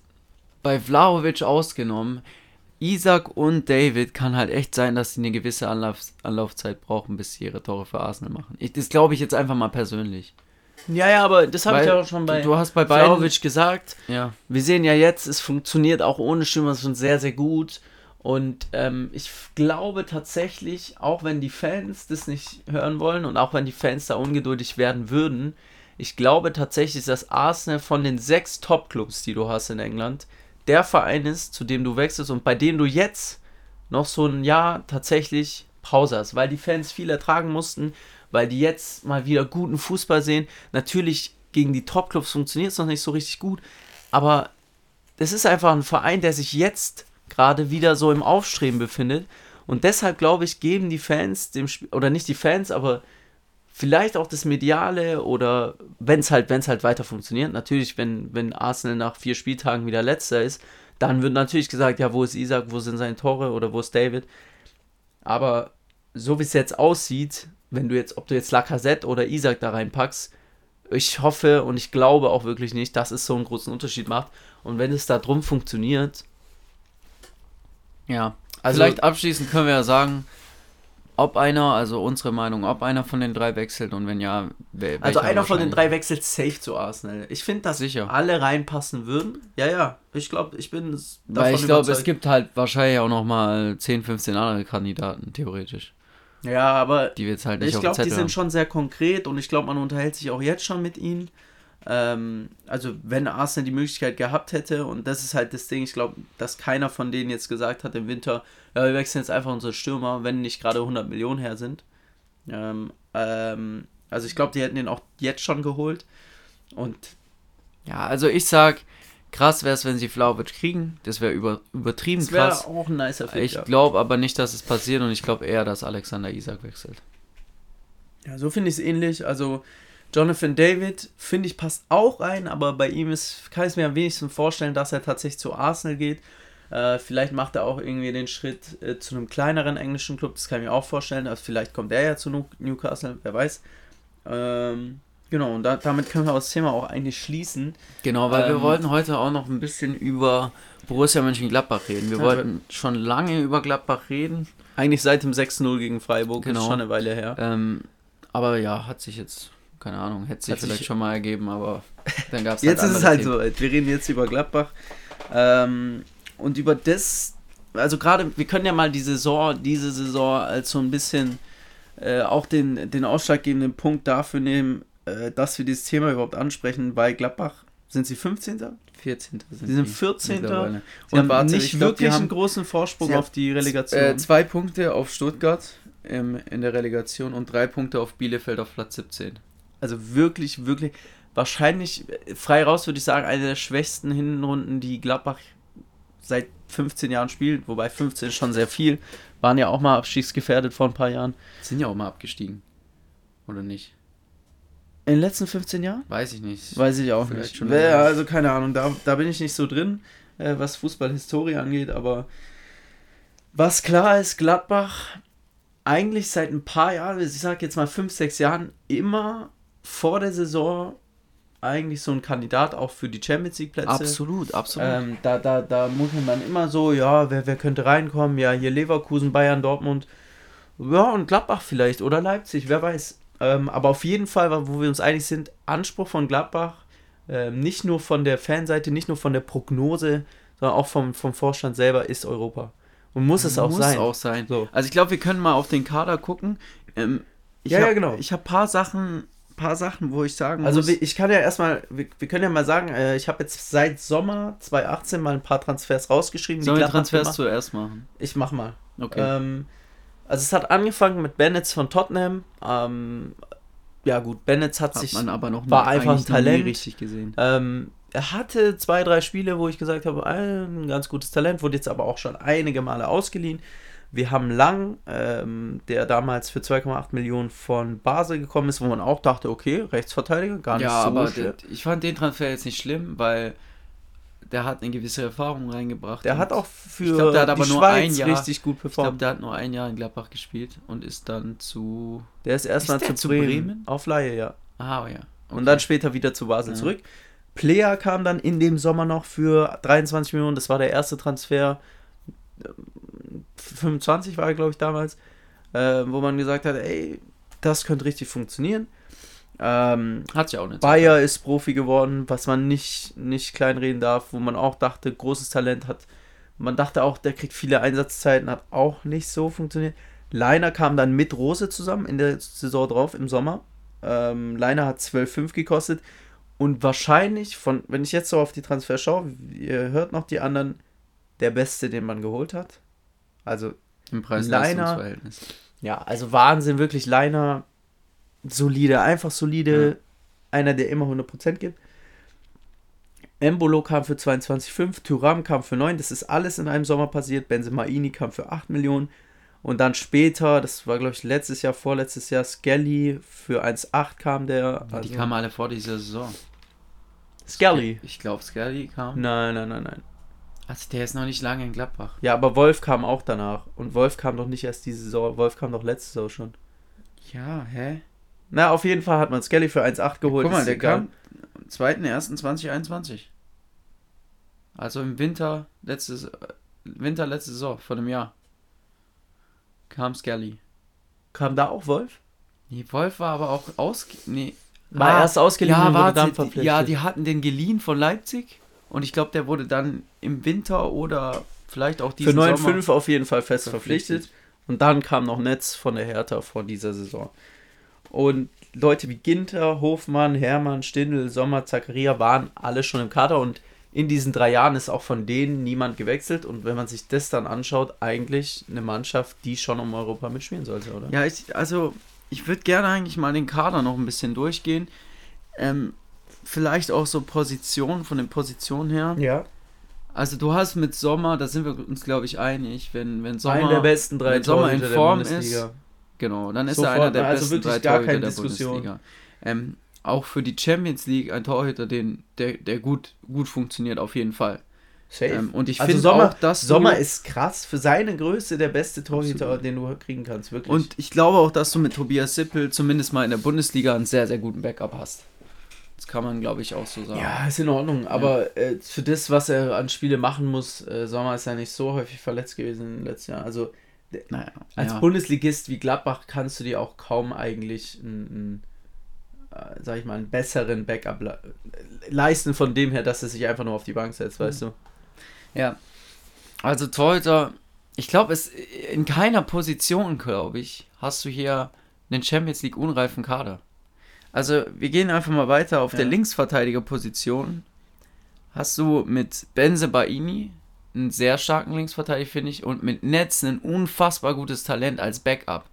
bei Vlaovic ausgenommen, Isaac und David kann halt echt sein, dass sie eine gewisse Anlauf, Anlaufzeit brauchen, bis sie ihre Tore für Arsenal machen. Ich, das glaube ich jetzt einfach mal persönlich. Ja, ja, aber das habe ich ja auch schon bei, du hast bei beiden gesagt. Ja. Wir sehen ja jetzt, es funktioniert auch ohne Stürmer schon sehr, sehr gut. Und ähm, ich glaube tatsächlich, auch wenn die Fans das nicht hören wollen und auch wenn die Fans da ungeduldig werden würden, ich glaube tatsächlich, dass Arsenal von den sechs Top-Clubs, die du hast in England, der Verein ist, zu dem du wechselst und bei dem du jetzt noch so ein Jahr tatsächlich Pause hast, weil die Fans viel ertragen mussten, weil die jetzt mal wieder guten Fußball sehen. Natürlich gegen die Top-Clubs funktioniert es noch nicht so richtig gut, aber das ist einfach ein Verein, der sich jetzt gerade wieder so im Aufstreben befindet. Und deshalb glaube ich, geben die Fans dem Spiel, oder nicht die Fans, aber vielleicht auch das Mediale oder wenn es halt, es halt weiter funktioniert. Natürlich, wenn, wenn Arsenal nach vier Spieltagen wieder letzter ist, dann wird natürlich gesagt, ja, wo ist Isaac, wo sind seine Tore oder wo ist David. Aber so wie es jetzt aussieht, wenn du jetzt, ob du jetzt Lacazette oder Isaac da reinpackst, ich hoffe und ich glaube auch wirklich nicht, dass es so einen großen Unterschied macht. Und wenn es da drum funktioniert, ja, also vielleicht abschließend können wir ja sagen, ob einer, also unsere Meinung, ob einer von den drei wechselt und wenn ja, Also einer von den drei wechselt safe zu Arsenal. Ich finde, dass Sicher. alle reinpassen würden. Ja, ja, ich glaube, ich bin Weil ich glaube, es gibt halt wahrscheinlich auch noch mal 10, 15 andere Kandidaten, theoretisch. Ja, aber die wird's halt nicht ich glaube, die sind schon sehr konkret und ich glaube, man unterhält sich auch jetzt schon mit ihnen. Ähm, also wenn Arsenal die Möglichkeit gehabt hätte und das ist halt das Ding, ich glaube, dass keiner von denen jetzt gesagt hat im Winter, ja, wir wechseln jetzt einfach unsere Stürmer, wenn nicht gerade 100 Millionen her sind. Ähm, ähm, also ich glaube, die hätten den auch jetzt schon geholt und ja, also ich sag, Krass wäre es, wenn sie Flauwitsch kriegen. Das wäre über, übertrieben das wär krass. auch ein nicer Fit, Ich glaube aber nicht, dass es passiert und ich glaube eher, dass Alexander Isaac wechselt. Ja, so finde ich es ähnlich. Also Jonathan David, finde ich, passt auch rein, aber bei ihm ist, kann ich es mir am wenigsten vorstellen, dass er tatsächlich zu Arsenal geht. Äh, vielleicht macht er auch irgendwie den Schritt äh, zu einem kleineren englischen Club, das kann ich mir auch vorstellen. Also vielleicht kommt er ja zu Newcastle, wer weiß. Ähm, Genau, und da, damit können wir das Thema auch eigentlich schließen. Genau, weil ähm, wir wollten heute auch noch ein bisschen über Borussia Mönchengladbach reden. Wir wollten schon lange über Gladbach reden. Eigentlich seit dem 6-0 gegen Freiburg, genau. ist schon eine Weile her. Ähm, aber ja, hat sich jetzt, keine Ahnung, hätte sich hat vielleicht sich schon mal ergeben, aber dann gab es Jetzt halt ist es halt Themen. so, wir reden jetzt über Gladbach. Ähm, und über das, also gerade, wir können ja mal die Saison, diese Saison als so ein bisschen äh, auch den, den ausschlaggebenden Punkt dafür nehmen, äh, dass wir dieses Thema überhaupt ansprechen. Bei Gladbach sind sie 15. 14. Sind sie sind 14. Sie und haben nicht glaub, wirklich einen großen Vorsprung auf die Relegation. Äh, zwei Punkte auf Stuttgart im, in der Relegation und drei Punkte auf Bielefeld auf Platz 17. Also wirklich, wirklich, wahrscheinlich, frei raus würde ich sagen, eine der schwächsten Hinrunden, die Gladbach seit 15 Jahren spielt. Wobei 15 ist schon sehr viel. Waren ja auch mal abstiegsgefährdet vor ein paar Jahren. Sind ja auch mal abgestiegen. Oder nicht? In den letzten 15 Jahren? Weiß ich nicht. Weiß ich auch Vielleicht nicht. Schon ja, also keine Ahnung, da, da bin ich nicht so drin, äh, was Fußballhistorie angeht, aber was klar ist, Gladbach eigentlich seit ein paar Jahren, ich sag jetzt mal 5, 6 Jahren, immer vor der Saison eigentlich so ein Kandidat auch für die Champions League Plätze. Absolut, absolut. Ähm, da, da, da munkelt man immer so, ja, wer, wer könnte reinkommen? Ja, hier Leverkusen, Bayern, Dortmund. Ja, und Gladbach vielleicht oder Leipzig, wer weiß. Ähm, aber auf jeden Fall, wo wir uns einig sind, Anspruch von Gladbach ähm, nicht nur von der Fanseite, nicht nur von der Prognose, sondern auch vom, vom Vorstand selber ist Europa. Und muss es auch Muss sein. auch sein. So. Also ich glaube, wir können mal auf den Kader gucken. Ähm, Ja, hab, ja, genau. Ich habe paar Sachen, paar Sachen, wo ich sagen Also muss. wir- ich kann ja erstmal, wir, wir können ja mal sagen, äh, ich habe jetzt seit Sommer 2018 mal ein paar Transfers rausgeschrieben. Sollen wir Transfers zuerst machen? Ich mach mal. Okay. Ähm, also es hat angefangen mit Bennett von Tottenham. Ähm, ja gut, Bennett hat, Hat sich man aber noch war einfach ein Talent. richtig gesehen. Ähm, er hatte zwei, drei Spiele, wo ich gesagt habe, ein ganz gutes Talent, wurde jetzt aber auch schon einige Male ausgeliehen. Wir haben Lang, ähm, der damals für 2,8 Millionen von Basel gekommen ist, wo man auch dachte, okay, Rechtsverteidiger, gar nicht Ja, so aber schlimm. ich fand den Transfer jetzt nicht schlimm, weil der hat eine gewisse Erfahrung reingebracht. Der hat auch für Ich glaub, der hat aber die nur Schweiz ein Jahr- richtig gut Ich glaube, performt. der hat nur ein Jahr in Gladbach gespielt und ist dann zu. Der ist erstmal zu zu Bremen, Bremen? auf Laie, ja. Ah, ja. Und dann später wieder zu Basel Ja. zurück. Player kam dann in dem Sommer noch für 23 Millionen. Das war der erste Transfer. Ähm, 25 war er, glaube ich, damals. Äh, wo man gesagt hat, ey, das könnte richtig funktionieren. Ähm, Hat ja auch eine Bayer ist Profi geworden, was man nicht, nicht kleinreden darf, wo man auch dachte, großes Talent hat. Man dachte auch, der kriegt viele Einsatzzeiten, hat auch nicht so funktioniert. Leiner kam dann mit Rose zusammen in der Saison drauf im Sommer. Ähm, Leiner hat 12,5 gekostet. Und wahrscheinlich, von, wenn ich jetzt so auf die Transfer schaue, ihr hört noch die anderen, der beste, den man geholt hat. Also, Im Preis-Leistungs-Verhältnis. ja, also Wahnsinn, wirklich Leiner. Solide, einfach solide. Ja. Einer, der immer 100% gibt. Embolo kam für 22,5, Thuram kam für 9, das ist alles in einem Sommer passiert. Benzemaini kam für 8 Millionen. Und dann später, das war glaube ich letztes Jahr, vorletztes Jahr, Skelly für 1,8 kam der. Ja, die kamen alle vor dieser Saison. Skelly. Ich glaube, Skelly kam. Nein, nein, nein, nein. Also der ist noch nicht lange in Gladbach. Ja, aber Wolf kam auch danach. Und Wolf kam doch nicht erst diese Saison, Wolf kam doch letzte Saison schon. Ja, hä? Na, auf jeden Fall hat man Skelly für 1,8 geholt. Guck mal, der egal. kam am 2.1.2021. Also im Winter letztes äh, Winter letzte Saison vor einem Jahr. Kam Skelly. Kam da auch Wolf? Nee, Wolf war aber auch aus. Nee. War erst ausgeliehen ja, und wurde dann die- verpflichtet. Ja, die hatten den geliehen von Leipzig. Und ich glaube, der wurde dann im Winter oder vielleicht auch Für diesen 9,5 Sommer auf jeden Fall fest verpflichtet. verpflichtet. Und dann kam noch Netz von der Hertha vor dieser Saison. Und Leute wie Ginter, Hofmann, Hermann, Stindl, Sommer, Zakaria waren alle schon im Kader und in diesen drei Jahren ist auch von denen niemand gewechselt. Und wenn man sich das dann anschaut, eigentlich eine Mannschaft, die schon um Europa mitspielen sollte, oder? Ja, ich, also ich würde gerne eigentlich mal den Kader noch ein bisschen durchgehen. Ähm, vielleicht auch so Positionen, von den Positionen her. Ja. Also du hast mit Sommer, da sind wir uns glaube ich einig, wenn, wenn Sommer, Einen der besten drei wenn Sommer in Form Bundesliga. ist, genau, dann ist Sofort, er einer der also besten drei gar Torhüter keine der Diskussion. Bundesliga. Ähm, auch für die Champions League ein Torhüter, den, der, der gut, gut funktioniert auf jeden Fall. Safe. Ähm, und ich also finde Sommer, auch, dass Sommer ist krass. Für seine Größe der beste Torhüter, Absolut. den du kriegen kannst, wirklich. Und ich glaube auch, dass du mit Tobias Sippel zumindest mal in der Bundesliga einen sehr, sehr guten Backup hast. Das kann man, glaube ich, auch so sagen. Ja, ist in Ordnung, aber äh, für das, was er an Spiele machen muss, äh, Sommer ist ja nicht so häufig verletzt gewesen in den letzten Jahren. Also Naja, als ja. Bundesligist wie Gladbach kannst du dir auch kaum eigentlich einen, einen äh, sag ich mal, einen besseren Backup le leisten von dem her, dass er sich einfach nur auf die Bank setzt, weißt du? Ja. Also Torhüter, ich glaube, es in keiner Position, glaube ich, hast du hier einen Champions League unreifen Kader. Also, wir gehen einfach mal weiter auf Ja. der Linksverteidigerposition. Hast du mit Benze Baini einen sehr starken Linksverteidiger, finde ich, und mit Netz ein unfassbar gutes Talent als Backup.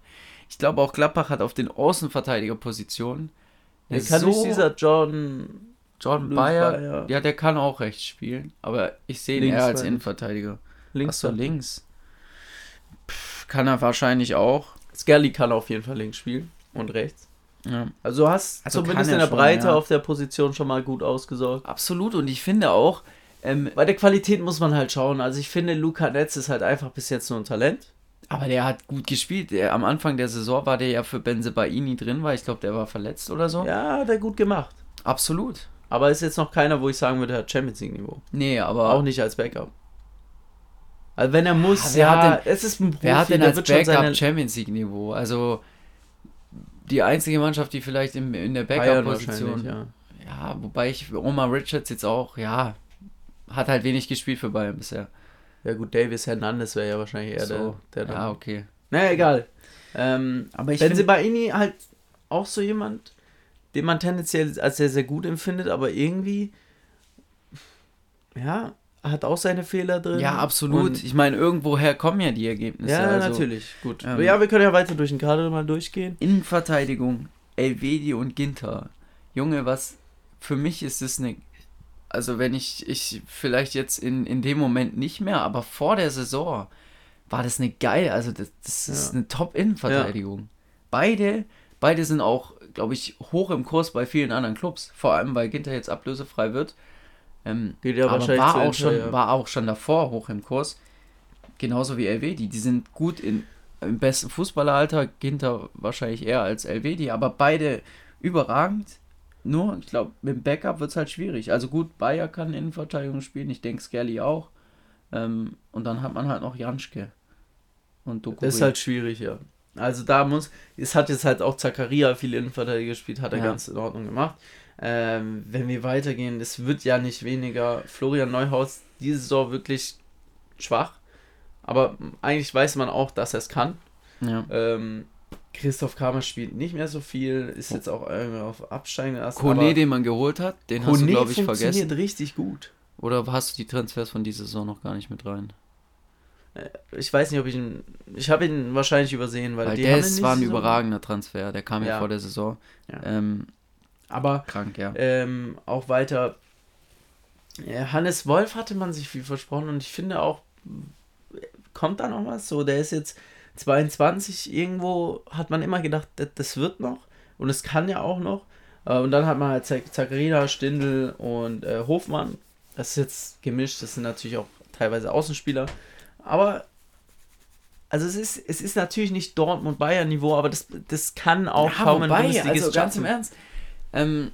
Ich glaube auch Gladbach hat auf den Außenverteidigerpositionen Der kann nicht dieser John Louis Bayer, Bayer. ja, der kann auch rechts spielen, aber ich sehe ihn eher als. Innenverteidiger. links. Achso, links. Pff, kann er wahrscheinlich auch. Skelly kann auf jeden Fall links spielen und rechts. Ja. Also du hast Also zumindest in er der schon, Breite ja. auf der Position schon mal gut ausgesorgt. Absolut, und ich finde auch, ähm, Bei der Qualität muss man halt schauen. Also ich finde, Luca Netz ist halt einfach bis jetzt nur ein Talent. aber der hat gut gespielt. Der, am Anfang der Saison war der ja für Benze Baini drin, weil ich glaube, der war verletzt oder so. Ja, hat er gut gemacht. Absolut. Aber ist jetzt noch keiner, wo ich sagen würde, er hat Champions League Niveau. Nee, aber Auch nicht als Backup. Also wenn er muss, Ah, wer ja, hat es ist ein Profi, wer hat denn als Backup seine Champions League Niveau? Also die einzige Mannschaft, die vielleicht in, in der Backup-Position. ja. Ja, wobei ich Omar Richards jetzt auch, ja, hat halt wenig gespielt für Bayern bisher. Ja gut, Davis Hernandez wäre ja wahrscheinlich eher so, der, der Ja, okay. Naja, egal. Ähm, Aber ich Benzibaini halt auch so jemand, den man tendenziell als sehr, sehr gut empfindet, aber irgendwie, ja, hat auch seine Fehler drin. Ja, absolut. Und, ich meine, irgendwoher kommen ja die Ergebnisse. ja, also, natürlich. Gut. ähm, ja, wir können ja weiter durch den Kader mal durchgehen. Innenverteidigung, Elvedi und Ginter. Junge, was für mich ist das eine. Also, wenn ich, ich vielleicht jetzt in, in dem Moment nicht mehr, aber vor der Saison war das eine geile, also das, das ist Ja. eine Top-Innenverteidigung. Beide, beide sind auch, glaube ich, hoch im Kurs bei vielen anderen Clubs. Vor allem, weil Ginter jetzt ablösefrei wird. Ähm, Geht ja aber wahrscheinlich war auch, Inter, schon, ja. war auch schon davor hoch im Kurs. Genauso wie Elvedi. Die sind gut in, im besten Fußballeralter. Ginter wahrscheinlich eher als Elvedi, aber beide überragend. Nur, ich glaube, mit dem Backup wird es halt schwierig. Also gut, Bayer kann Innenverteidigung spielen. Ich denke, Skelly auch. Ähm, und dann hat man halt noch Janschke. Und Dokuri. Das ist halt schwierig, ja. Also da muss, es hat jetzt halt auch Zakaria viele Innenverteidiger gespielt, hat er Ja. ganz in Ordnung gemacht. Ähm, wenn wir weitergehen, es wird ja nicht weniger. Florian Neuhaus diese Saison wirklich schwach, aber eigentlich weiß man auch, dass er es kann. ja. Ähm, Christoph Kramer spielt nicht mehr so viel, ist jetzt auch irgendwie auf absteigenden Ast. Kone, den man geholt hat, den hast du, Kone glaube ich, funktioniert vergessen. richtig gut. Oder hast du die Transfers von dieser Saison noch gar nicht mit rein? Ich weiß nicht, ob ich ihn, ich habe ihn wahrscheinlich übersehen, weil, Weil die der haben ist, ihn war ein Saison. überragender Transfer. Der kam ja, Ja. vor der Saison. Ja. Ähm, Aber krank, ja. Ähm, auch weiter. Ja, Hannes Wolf hatte man sich viel versprochen und ich finde auch, kommt da noch was? So, der ist jetzt 22, irgendwo hat man immer gedacht, das, das wird noch und es kann ja auch noch. Äh, Und dann hat man halt Zakarina, Stindl und äh, Hofmann. Das ist jetzt gemischt, das sind natürlich auch teilweise Außenspieler. Aber, also es ist, es ist natürlich nicht Dortmund-Bayern-Niveau, aber das, das kann auch kaum ein Bundesligist also ganz im. Ernst. Ähm,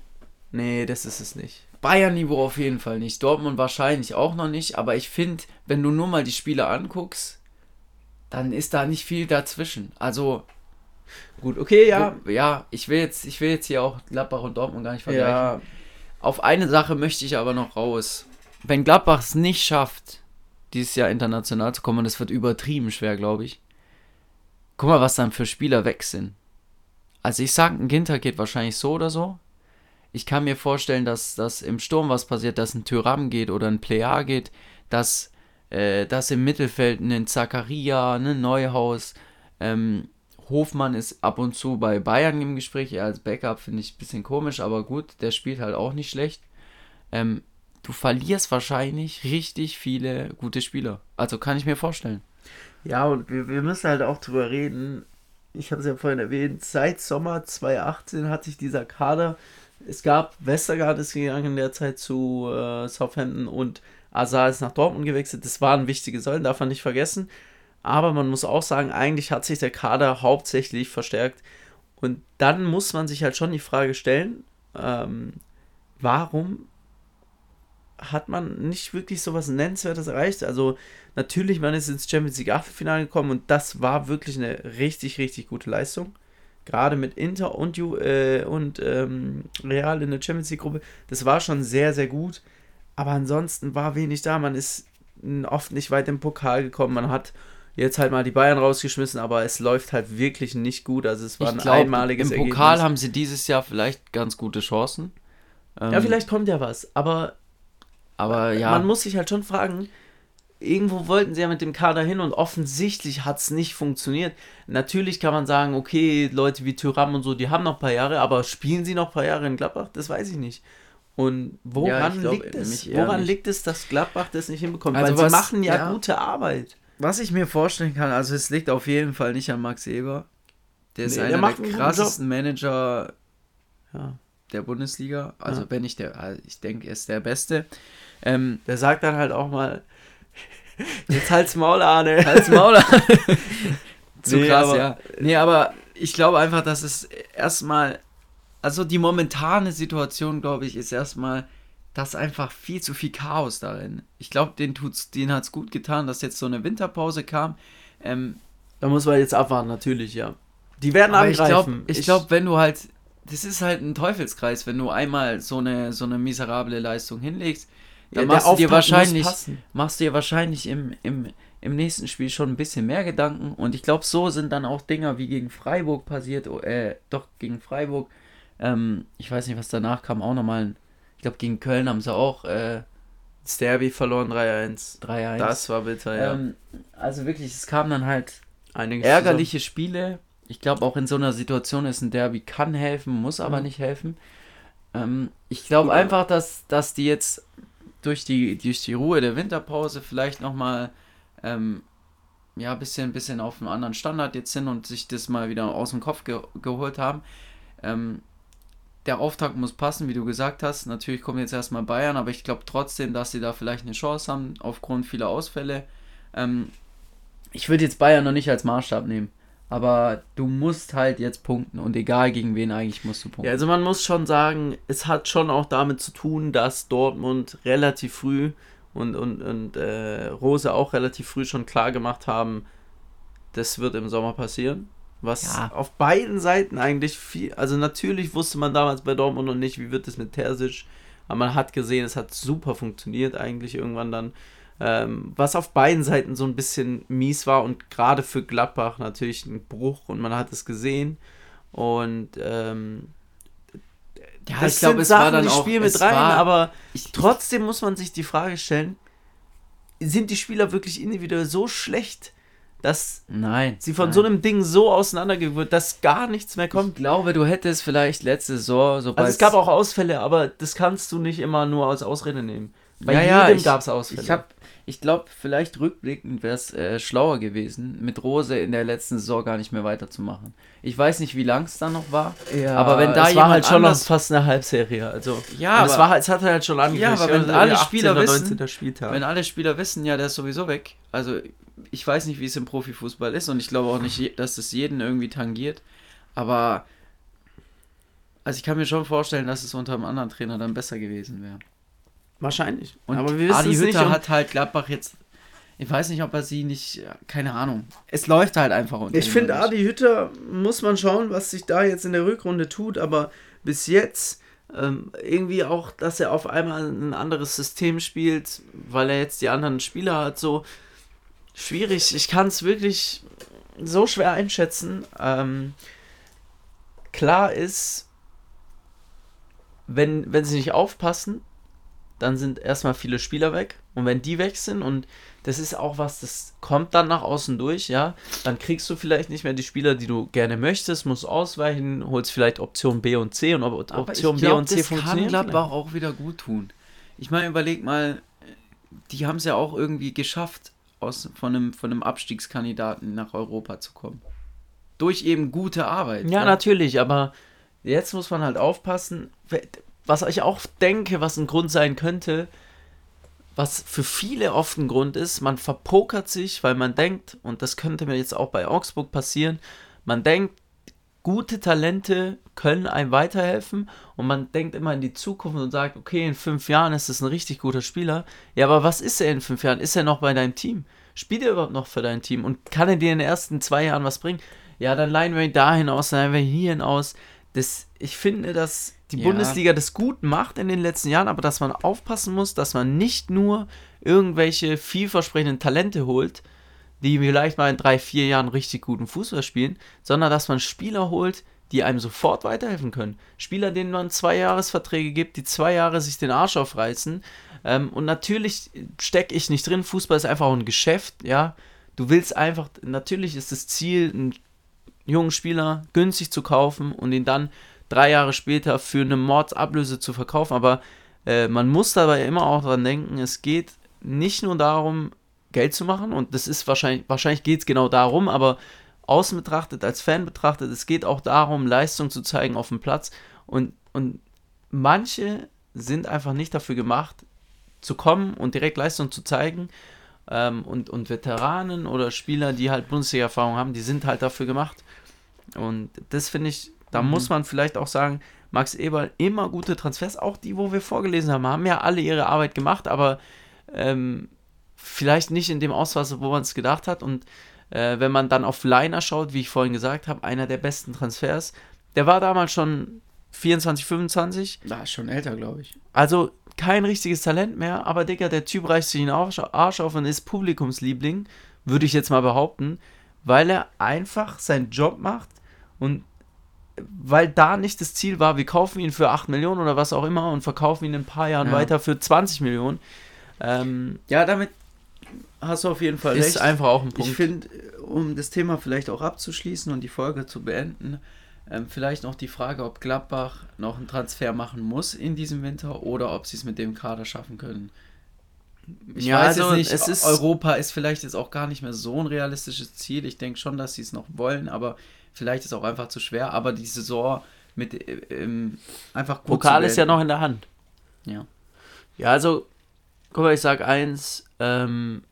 Nee, das ist es nicht. Bayern-Niveau auf jeden Fall nicht. Dortmund wahrscheinlich auch noch nicht. Aber ich finde, wenn du nur mal die Spiele anguckst, dann ist da nicht viel dazwischen. Also, Gut, okay, ja. ja, ich will jetzt, ich will jetzt hier auch Gladbach und Dortmund gar nicht vergleichen. Ja, Auf eine Sache möchte ich aber noch raus. Wenn Gladbach es nicht schafft, dieses Jahr international zu kommen, und es wird übertrieben schwer, glaube ich. Guck mal, was dann für Spieler weg sind. Also ich sag, ein Ginter geht wahrscheinlich so oder so. Ich kann mir vorstellen, dass, dass im Sturm was passiert, dass ein Tyram geht oder ein Plea geht, dass, äh, dass im Mittelfeld ein Zakaria, ein Neuhaus, ähm, Hofmann ist ab und zu bei Bayern im Gespräch, er als Backup finde ich ein bisschen komisch, aber gut, der spielt halt auch nicht schlecht. Ähm, du verlierst wahrscheinlich richtig viele gute Spieler. Also kann ich mir vorstellen. ja und wir, wir müssen halt auch drüber reden. Ich habe es ja vorhin erwähnt, seit Sommer 2018 hat sich dieser Kader, es gab, Westergaard ist gegangen in der Zeit zu äh, Southampton und Azar ist nach Dortmund gewechselt. Das waren wichtige Säulen, darf man nicht vergessen. Aber man muss auch sagen, eigentlich hat sich der Kader hauptsächlich verstärkt. Und dann muss man sich halt schon die Frage stellen, ähm, warum hat man nicht wirklich sowas Nennenswertes erreicht? Also natürlich, man ist ins Champions League Achtelfinale gekommen und das war wirklich eine richtig, richtig gute Leistung. Gerade mit Inter und, Ju, äh, und ähm, Real in der Champions League Gruppe. Das war schon sehr, sehr gut. Aber ansonsten war wenig da. Man ist oft nicht weit im Pokal gekommen. Man hat jetzt halt mal die Bayern rausgeschmissen, aber es läuft halt wirklich nicht gut. Also es war ein ich glaube, im einmaliges Pokal Ergebnis. haben sie dieses Jahr vielleicht ganz gute Chancen. Ähm, Ja, vielleicht kommt ja was. Aber Aber ja, man muss sich halt schon fragen, irgendwo wollten sie ja mit dem Kader hin und offensichtlich hat es nicht funktioniert. Natürlich kann man sagen, okay, Leute wie Thuram und so, die haben noch ein paar Jahre, aber spielen sie noch ein paar Jahre in Gladbach? Das weiß ich nicht. Und woran Ja, ich glaub, liegt es? Woran nicht. liegt es, dass Gladbach das nicht hinbekommt? Also Weil sie was- machen ja, ja. gute Arbeit. was ich mir vorstellen kann, also es liegt auf jeden Fall nicht an Max Eber. Der ist Nee, der einer der guten krassesten Manager Ja. der Bundesliga. Also Ja. wenn nicht der, also ich denke, er ist der Beste. Ähm, Der sagt dann halt auch mal, jetzt halt's Maul, Arne. Als Maul. Zu Nee, krass, aber- ja. Nee, aber ich glaube einfach, dass es erstmal, also die momentane Situation, glaube ich, ist erstmal, dass einfach viel zu viel Chaos darin. Ich glaube, den tut's, denen hat es gut getan, dass jetzt so eine Winterpause kam. Ähm, Da muss man jetzt abwarten, natürlich, ja. Die werden aber ich angreifen. glaube, ich glaub, wenn du halt das ist halt ein Teufelskreis, wenn du einmal so eine, so eine miserable Leistung hinlegst, dann Ja, machst du dir wahrscheinlich, machst du dir wahrscheinlich im, im, im nächsten Spiel schon ein bisschen mehr Gedanken. Und ich glaube, so sind dann auch Dinger wie gegen Freiburg passiert, oh, äh, doch gegen Freiburg. Ähm, ich weiß nicht, was danach kam, auch nochmal. Ich glaube, gegen Köln haben sie auch äh, Das Derby verloren 3-1. 3-1. Das war bitter, ja. ähm, also wirklich, es kamen dann halt Einiges ärgerliche Spiele. Ich glaube, auch in so einer Situation ist ein Derby kann helfen, muss aber Mhm. nicht helfen. Ähm, ich glaube einfach, dass, dass die jetzt durch die, durch die Ruhe der Winterpause vielleicht nochmal ähm, ja, ein bisschen, bisschen auf einen anderen Standard jetzt sind und sich das mal wieder aus dem Kopf ge geholt haben. Ähm, der Auftakt muss passen, wie du gesagt hast. Natürlich kommt jetzt erstmal Bayern, aber ich glaube trotzdem, dass sie da vielleicht eine Chance haben, aufgrund vieler Ausfälle. Ähm, ich würde jetzt Bayern noch nicht als Maßstab nehmen. Aber du musst halt jetzt punkten und egal gegen wen eigentlich musst du punkten. Ja, also man muss schon sagen, es hat schon auch damit zu tun, dass Dortmund relativ früh und, und, und äh, Rose auch relativ früh schon klar gemacht haben, das wird im Sommer passieren. Was Ja. auf beiden Seiten eigentlich viel, also natürlich wusste man damals bei Dortmund noch nicht, wie wird es mit Terzic, aber man hat gesehen, es hat super funktioniert eigentlich irgendwann dann. Ähm, was auf beiden Seiten so ein bisschen mies war und gerade für Gladbach natürlich ein Bruch und man hat es gesehen. Und ähm, ja, das ich glaube, es war Sachen, dann die auch spielen es mit rein, war, aber ich, trotzdem muss man sich die Frage stellen, sind die Spieler wirklich individuell so schlecht, dass nein, sie von nein. so einem Ding so auseinandergewürzt, dass gar nichts mehr Ich kommt? glaube, du hättest vielleicht letzte Saison, sobald Also es gab auch Ausfälle, aber das kannst du nicht immer nur als Ausrede nehmen. Bei Ja, ja, jedem ich- gab es Ausfälle. Ich habe, ich glaube, vielleicht rückblickend wäre es äh, schlauer gewesen, mit Rose in der letzten Saison gar nicht mehr weiterzumachen. Ich weiß nicht, wie lang es dann noch war. ja, aber wenn da es war halt schon noch anders- fast eine Halbserie, also Ja, und es aber- war halt, es hat halt schon angekündigt. aber wenn ja, alle Spieler 18. oder wissen, 19. Spieltag. Wenn alle Spieler wissen, ja, der ist sowieso weg. Also ich weiß nicht, wie es im Profifußball ist und ich glaube auch nicht, dass es jeden irgendwie tangiert. Aber also ich kann mir schon vorstellen, dass es unter einem anderen Trainer dann besser gewesen wäre. Wahrscheinlich. Und aber wir wissen Adi es nicht. Hütter und- hat halt Gladbach jetzt. Ich weiß nicht, ob er sie nicht. Keine Ahnung. Es läuft halt einfach unter Ich finde. Adi Hütter muss man schauen, was sich da jetzt in der Rückrunde tut, aber bis jetzt ähm, irgendwie auch, dass er auf einmal ein anderes System spielt, weil er jetzt die anderen Spieler hat, so schwierig. Ich kann es wirklich so schwer einschätzen. Ähm, klar ist, wenn, wenn sie nicht aufpassen, dann sind erstmal viele Spieler weg. Und wenn die weg sind und das ist auch was, das kommt dann nach außen durch, ja, dann kriegst du vielleicht nicht mehr die Spieler, die du gerne möchtest, musst ausweichen, holst vielleicht Option B und C und ob Aber Option ich B glaub, und C das kann. Gladbach auch wieder gut tun. Ich meine, überleg mal, die haben es ja auch irgendwie geschafft, aus, von, einem, von einem Abstiegskandidaten nach Europa zu kommen. Durch eben gute Arbeit. Ja, natürlich, aber jetzt muss man halt aufpassen. Was ich auch denke, was ein Grund sein könnte, was für viele oft ein Grund ist, man verpokert sich, weil man denkt, und das könnte mir jetzt auch bei Augsburg passieren, man denkt, gute Talente können einem weiterhelfen und man denkt immer in die Zukunft und sagt, okay, in fünf Jahren ist es ein richtig guter Spieler. Ja, aber was ist er in fünf Jahren? Ist er noch bei deinem Team? Spielt er überhaupt noch für dein Team? Und kann er dir in den ersten zwei Jahren was bringen? Ja, dann leihen wir ihn dahin aus, dann leihen wir ihn hierhin aus. Das, ich finde, dass die Ja. Bundesliga das gut macht in den letzten Jahren, aber dass man aufpassen muss, dass man nicht nur irgendwelche vielversprechenden Talente holt, die vielleicht mal in drei, vier Jahren richtig guten Fußball spielen, sondern dass man Spieler holt, die einem sofort weiterhelfen können. Spieler, denen man zwei Jahresverträge gibt, die zwei Jahre sich den Arsch aufreißen. Ähm, und natürlich stecke ich nicht drin, Fußball ist einfach auch ein Geschäft, ja. Du willst einfach, natürlich ist das Ziel, einen jungen Spieler günstig zu kaufen und ihn dann drei Jahre später für eine Mordsablöse zu verkaufen. Aber äh, man muss dabei immer auch dran denken, es geht nicht nur darum, Geld zu machen und das ist wahrscheinlich, wahrscheinlich geht es genau darum, aber außen betrachtet, als Fan betrachtet, es geht auch darum, Leistung zu zeigen auf dem Platz und, und manche sind einfach nicht dafür gemacht, zu kommen und direkt Leistung zu zeigen ähm, und, und Veteranen oder Spieler, die halt Bundesliga-Erfahrung haben, die sind halt dafür gemacht und das finde ich, da Mhm. muss man vielleicht auch sagen, Max Eberl immer gute Transfers, auch die, wo wir vorgelesen haben, haben ja alle ihre Arbeit gemacht, aber ähm, vielleicht nicht in dem Ausmaß, wo man es gedacht hat. Und äh, wenn man dann auf Leiner schaut, wie ich vorhin gesagt habe, einer der besten Transfers, der war damals schon 24, 25. Da schon älter, glaube ich. Also kein richtiges Talent mehr, aber Digga, der Typ reißt sich den Arsch auf und ist Publikumsliebling, würde ich jetzt mal behaupten, weil er einfach seinen Job macht und weil da nicht das Ziel war, wir kaufen ihn für 8 Millionen oder was auch immer und verkaufen ihn in ein paar Jahren ja. weiter für 20 Millionen. Ähm, ja, damit hast du auf jeden Fall ist recht. einfach auch ein Punkt. Ich finde, um das Thema vielleicht auch abzuschließen und die Folge zu beenden, ähm, vielleicht noch die Frage, ob Gladbach noch einen Transfer machen muss in diesem Winter oder ob sie es mit dem Kader schaffen können. Ich ja, weiß also, jetzt nicht, es ist Europa ist vielleicht jetzt auch gar nicht mehr so ein realistisches Ziel. Ich denke schon, dass sie es noch wollen, aber vielleicht ist es auch einfach zu schwer. Aber die Saison mit ähm, einfach Pokal ist ja noch in der Hand. Ja. Ja, also, guck mal, ich sag eins, ähm,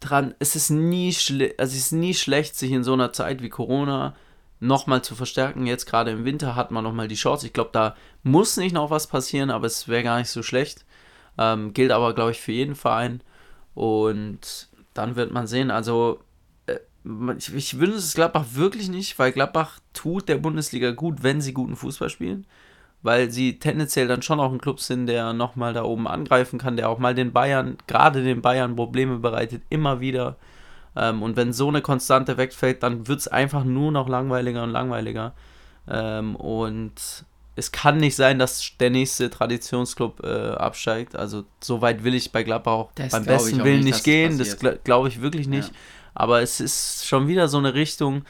dran, es ist nie schle also es ist nie schlecht, sich in so einer Zeit wie Corona nochmal zu verstärken. Jetzt gerade im Winter hat man nochmal die Chance. Ich glaube, da muss nicht noch was passieren, aber es wäre gar nicht so schlecht. Ähm, gilt aber, glaube ich, für jeden Verein. Und dann wird man sehen. Also, äh, ich, ich wünsche es Gladbach wirklich nicht, weil Gladbach tut der Bundesliga gut, wenn sie guten Fußball spielen. Weil sie tendenziell dann schon auch ein Club sind, der nochmal da oben angreifen kann, der auch mal den Bayern, gerade den Bayern Probleme bereitet, immer wieder. Ähm, und wenn so eine Konstante wegfällt, dann wird es einfach nur noch langweiliger und langweiliger. Ähm, und es kann nicht sein, dass der nächste Traditionsclub äh, absteigt. Also so weit will ich bei Gladbach auch das beim besten Willen nicht, gehen. Das glaube ich wirklich nicht. Ja. Aber es ist schon wieder so eine Richtung,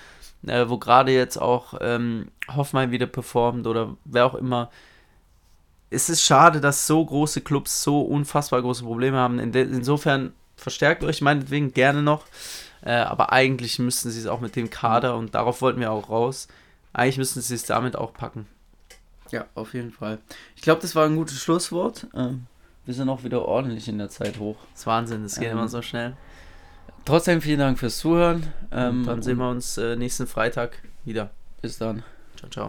äh, wo gerade jetzt auch ähm, Hoffmann wieder performt oder wer auch immer. Es ist schade, dass so große Clubs so unfassbar große Probleme haben. In insofern verstärkt euch meinetwegen gerne noch. Äh, aber eigentlich müssten sie es auch mit dem Kader und darauf wollten wir auch raus. Eigentlich müssten sie es damit auch packen. Ja, auf jeden Fall. Ich glaube, das war ein gutes Schlusswort. Ähm, wir sind auch wieder ordentlich in der Zeit hoch. Das ist Wahnsinn, das geht ähm, immer so schnell. Trotzdem vielen Dank fürs Zuhören. Ähm, dann sehen wir uns äh, nächsten Freitag wieder. Bis dann. Ciao, ciao.